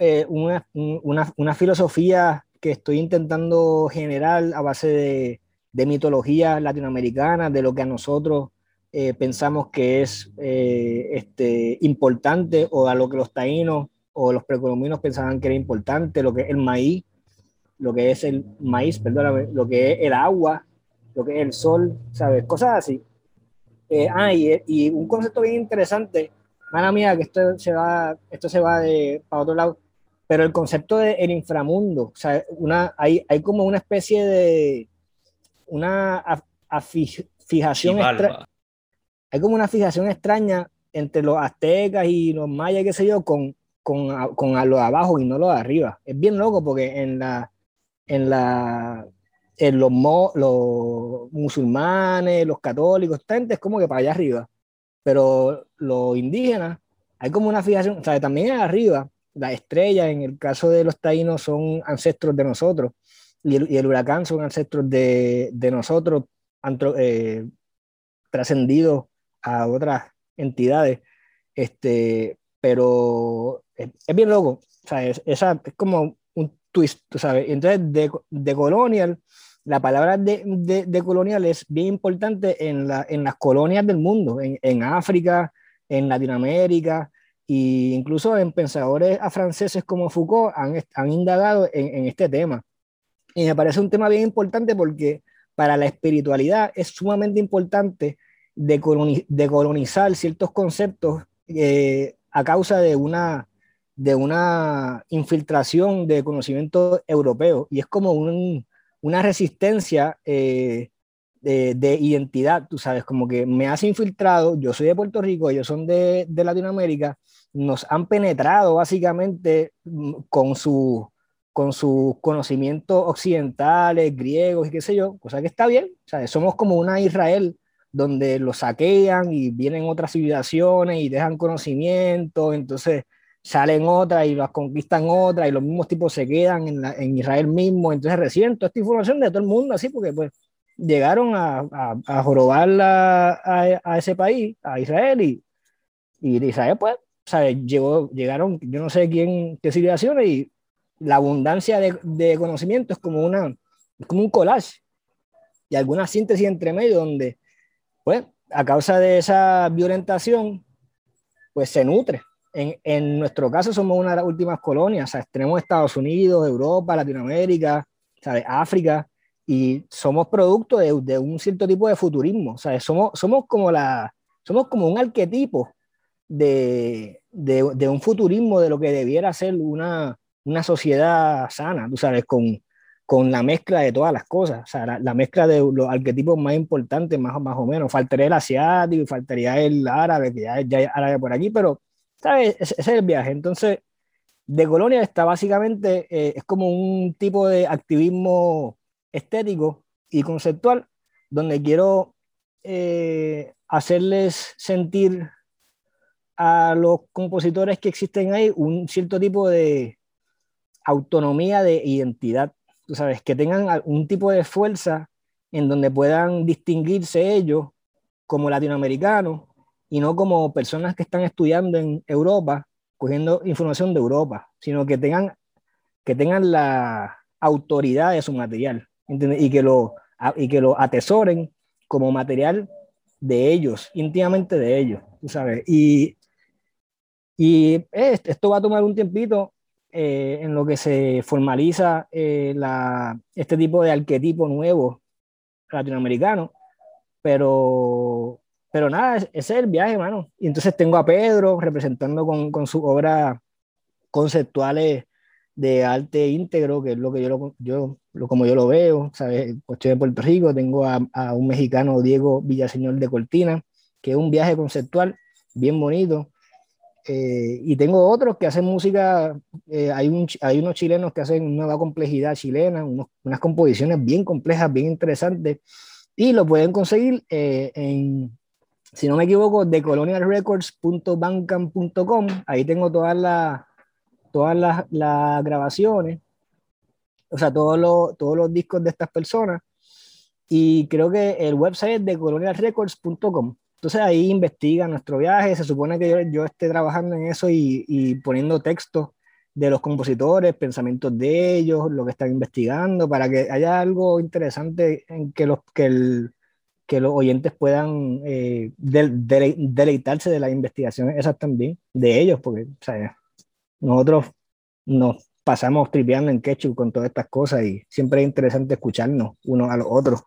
eh, una, una, filosofía que estoy intentando generar a base de, de mitología latinoamericana, de lo que a nosotros eh, pensamos que es este, importante o a lo que los taínos o los precolombinos pensaban que era importante, lo que es el maíz, lo que es el maíz, perdóname, lo que es el agua, lo que es el sol, ¿sabes? Cosas así. Eh, ah, y, un concepto bien interesante, mala mía, que esto se va, esto se va de, para otro lado, pero el concepto del el inframundo, o sea, una, hay, hay como una especie de, una fijación extraña, hay como una fijación extraña entre los aztecas y los mayas, qué sé yo, con, con, con a los de abajo y no los de arriba. Es bien loco porque en la, en la en los, los musulmanes, los católicos, esta gente es como que para allá arriba. Pero los indígenas, hay como una fijación, o sea, también arriba, las estrellas, en el caso de los taínos, son ancestros de nosotros, y el, y el huracán son ancestros de, de nosotros, eh, trascendidos a otras entidades. Este, pero es, bien loco, o sea, es, esa, es como un twist, tú sabes. Entonces, de, de Colonial la palabra de, de, colonial es bien importante en, la, en las colonias del mundo, en, en África, en Latinoamérica, e incluso en pensadores franceses como Foucault han, han indagado en, en, este tema. Y me parece un tema bien importante porque para la espiritualidad es sumamente importante decolonizar ciertos conceptos eh, a causa de una, de una infiltración de conocimiento europeo. Y es como un, una resistencia eh, de, identidad, tú sabes, como que me has infiltrado, yo soy de Puerto Rico, ellos son de, Latinoamérica, nos han penetrado básicamente mm, con, su, con sus conocimientos occidentales, griegos y qué sé yo, cosa que está bien, o somos como una Israel donde los saquean y vienen otras civilizaciones y dejan conocimiento, entonces salen otras y las conquistan otras y los mismos tipos se quedan en, en Israel mismo, entonces reciben toda esta información de todo el mundo así porque pues llegaron a, a, jorobar a, ese país, a Israel, y, y Israel, pues, ¿sabes? Llegó, llegaron, yo no sé quién, qué civilizaciones, y la abundancia de, de conocimiento es como, una, como un collage y alguna síntesis entre medio donde, pues, a causa de esa violentación, pues se nutre. En, en nuestro caso somos una de las últimas colonias, sea, tenemos Estados Unidos, Europa, Latinoamérica, ¿sabes? África, y somos producto de, de, un cierto tipo de futurismo, ¿sabes? Somos, somos, como, la, somos como un arquetipo de, de, de, un futurismo de lo que debiera ser una, una sociedad sana, tú sabes, con, con la mezcla de todas las cosas, o sea, la, mezcla de los arquetipos más importantes, más, más o menos. Faltaría el asiático faltaría el árabe, que ya, ya hay árabe por aquí, pero, ¿sabes? Ese, es el viaje. Entonces, de Colonia está básicamente, eh, es como un tipo de activismo estético y conceptual, donde quiero eh, hacerles sentir a los compositores que existen ahí un cierto tipo de autonomía de identidad tú sabes, que tengan un tipo de fuerza en donde puedan distinguirse ellos como latinoamericanos y no como personas que están estudiando en Europa, cogiendo información de Europa, sino que tengan, que tengan la autoridad de su material Y, que lo, y que lo atesoren como material de ellos, íntimamente de ellos, tú sabes. Y, y esto va a tomar un tiempito eh, en lo que se formaliza eh, la, este tipo de arquetipo nuevo latinoamericano, pero, pero nada, ese es el viaje, hermano. Y entonces tengo a Pedro representando con, con sus obras conceptuales de arte íntegro, que es lo que yo, lo, yo lo, como yo lo veo, ¿sabes? Estoy de Puerto Rico, tengo a, a, un mexicano, Diego Villaseñor de Cortina, que es un viaje conceptual bien bonito, eh, y tengo otros que hacen música, eh, hay, un, hay unos chilenos que hacen nueva complejidad chilena, unas composiciones bien complejas, bien interesantes, y lo pueden conseguir eh, en, si no me equivoco, de colonialrecords.bandcamp.com, ahí tengo todas las todas las, las grabaciones, o sea, todos los, todos los discos de estas personas, y creo que el website es de colonialrecords.com. Entonces ahí investiga nuestro viaje, se supone que yo, yo esté trabajando en eso y, y, poniendo textos de los compositores, pensamientos de ellos, lo que están investigando, para que haya algo interesante en que los, que el, que los oyentes puedan eh, deleitarse de las investigaciones esas también, de ellos, porque o sea, nosotros nos pasamos tripeando en Ketchup con todas estas cosas y siempre es interesante escucharnos unos a los otros.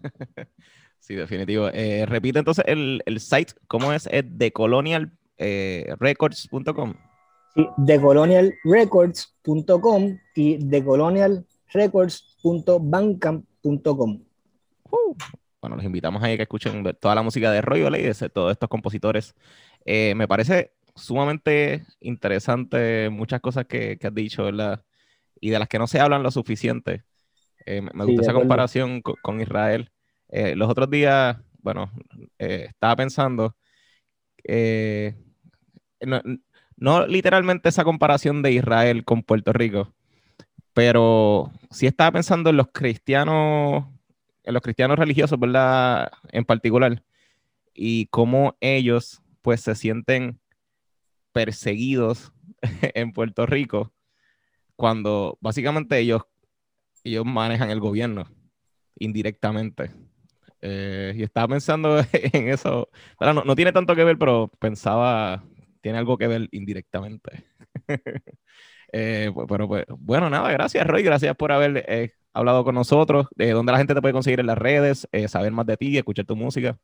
Sí, definitivo. Eh, repite entonces el, el, site, ¿cómo es? Es decolonialrecords.com. Eh, sí, decolonialrecords.com y decolonialrecords.bandcamp.com. Uh, bueno, los invitamos a que escuchen toda la música de Roy y de todos estos compositores. Eh, me parece sumamente interesante muchas cosas que, que, has dicho, ¿verdad? Y de las que no se hablan lo suficiente. me gusta esa comparación con, con Israel. Eh, los otros días, bueno, eh, estaba pensando, eh, no, literalmente esa comparación de Israel con Puerto Rico, pero sí estaba pensando en los cristianos, los cristianos religiosos, ¿verdad? En particular, y cómo ellos pues se sienten perseguidos en Puerto Rico cuando básicamente ellos, ellos manejan el gobierno indirectamente. Eh, y estaba pensando en eso. no, no, tiene tanto que ver, pero pensaba, tiene algo que ver indirectamente. eh, pero pues, bueno, nada, gracias Roy, gracias por haber eh, hablado con nosotros. de ¿Dónde la gente te puede conseguir en las redes, eh, saber más de ti, escuchar tu música?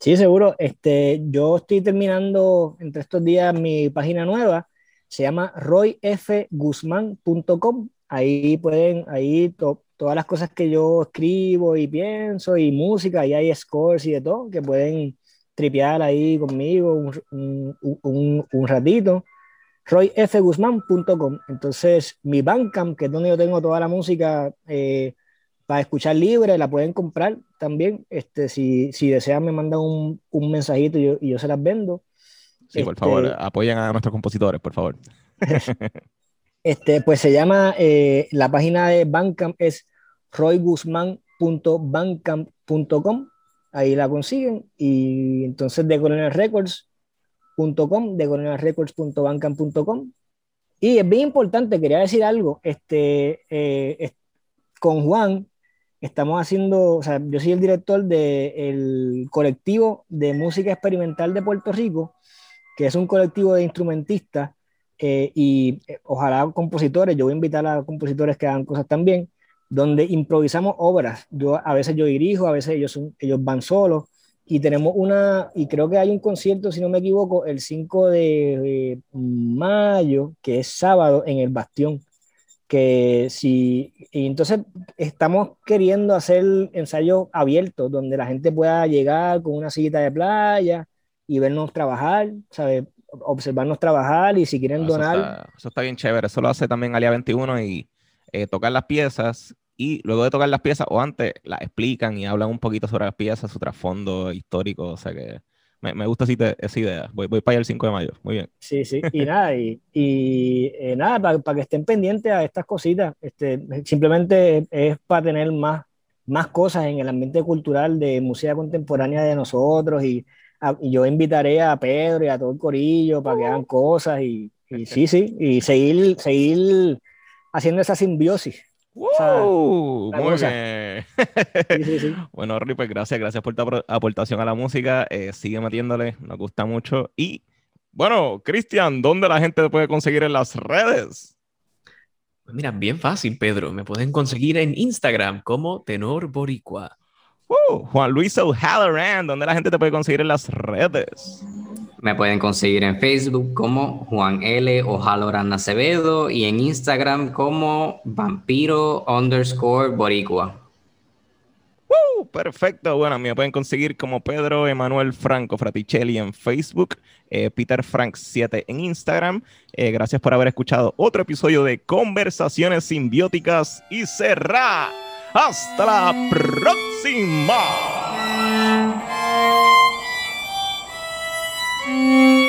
Sí, seguro. Este, yo estoy terminando entre estos días mi página nueva. Se llama royfguzman.com. Ahí pueden, ahí todas las cosas que yo escribo y pienso y música, y hay scores y de todo, que pueden tripear ahí conmigo un, un, un, ratito. royfguzman.com. Entonces, mi Bandcamp, que es donde yo tengo toda la música eh, para escuchar libre, la pueden comprar también. Este, si, si desean, me mandan un, un mensajito y yo, y yo, se las vendo. Sí, por favor, este apoyen a nuestros compositores, por favor. este, pues se llama, eh, la página de Bandcamp es royguzman.com records.bandcamp.com, ahí la consiguen, y entonces de colonialrecords.com, de colonialrecords.bandcamp.com, y es bien importante, quería decir algo, este, eh, con Juan estamos haciendo, o sea, yo soy el director del colectivo de música experimental de Puerto Rico, que es un colectivo de instrumentistas eh, y eh, ojalá compositores, yo voy a invitar a compositores que hagan cosas también, donde improvisamos obras. Yo, a veces yo dirijo, a veces ellos, ellos van solos y tenemos una, y creo que hay un concierto, si no me equivoco, el 5 de mayo, que es sábado, en el Bastión que si, y entonces estamos queriendo hacer ensayos abiertos donde la gente pueda llegar con una sillita de playa y vernos trabajar, ¿sabes? observarnos trabajar y si quieren donar. Eso está, bien chévere, eso lo hace también Alia 21 y eh, tocar las piezas y luego de tocar las piezas o antes las explican y hablan un poquito sobre las piezas, su trasfondo histórico, o sea que me, gusta así esa idea. Voy, voy para allá el 5 de mayo. Muy bien. Sí, sí. Y nada, y, y eh, nada, para, que estén pendientes a estas cositas. Este, simplemente es para tener más, más cosas en el ambiente cultural de música contemporánea de nosotros. Y, yo invitaré a Pedro y a todo el corillo para que hagan cosas. Y, y sí, sí. Y seguir, seguir haciendo esa simbiosis. ¡Wow! Muy bien. Bueno, Rick, pues gracias, gracias por tu aportación a la música. Eh, sigue metiéndole, nos gusta mucho. Y bueno, Cristian, ¿dónde la gente te puede conseguir en las redes? Pues mira, bien fácil, Pedro. Me pueden conseguir en Instagram como Tenor Boricua. Juan Luis O'Halloran, ¿dónde la gente te puede conseguir en las redes? Me pueden conseguir en Facebook como Juan L. O'Halloran Acevedo y en Instagram como vampiro underscore boricua. perfecto. Bueno, me pueden conseguir como Pedro Emanuel Franco Fraticelli en Facebook, eh, Peter Frank 7 en Instagram. Eh, gracias por haber escuchado otro episodio de Conversaciones Simbióticas y cerra. Hasta la próxima. Música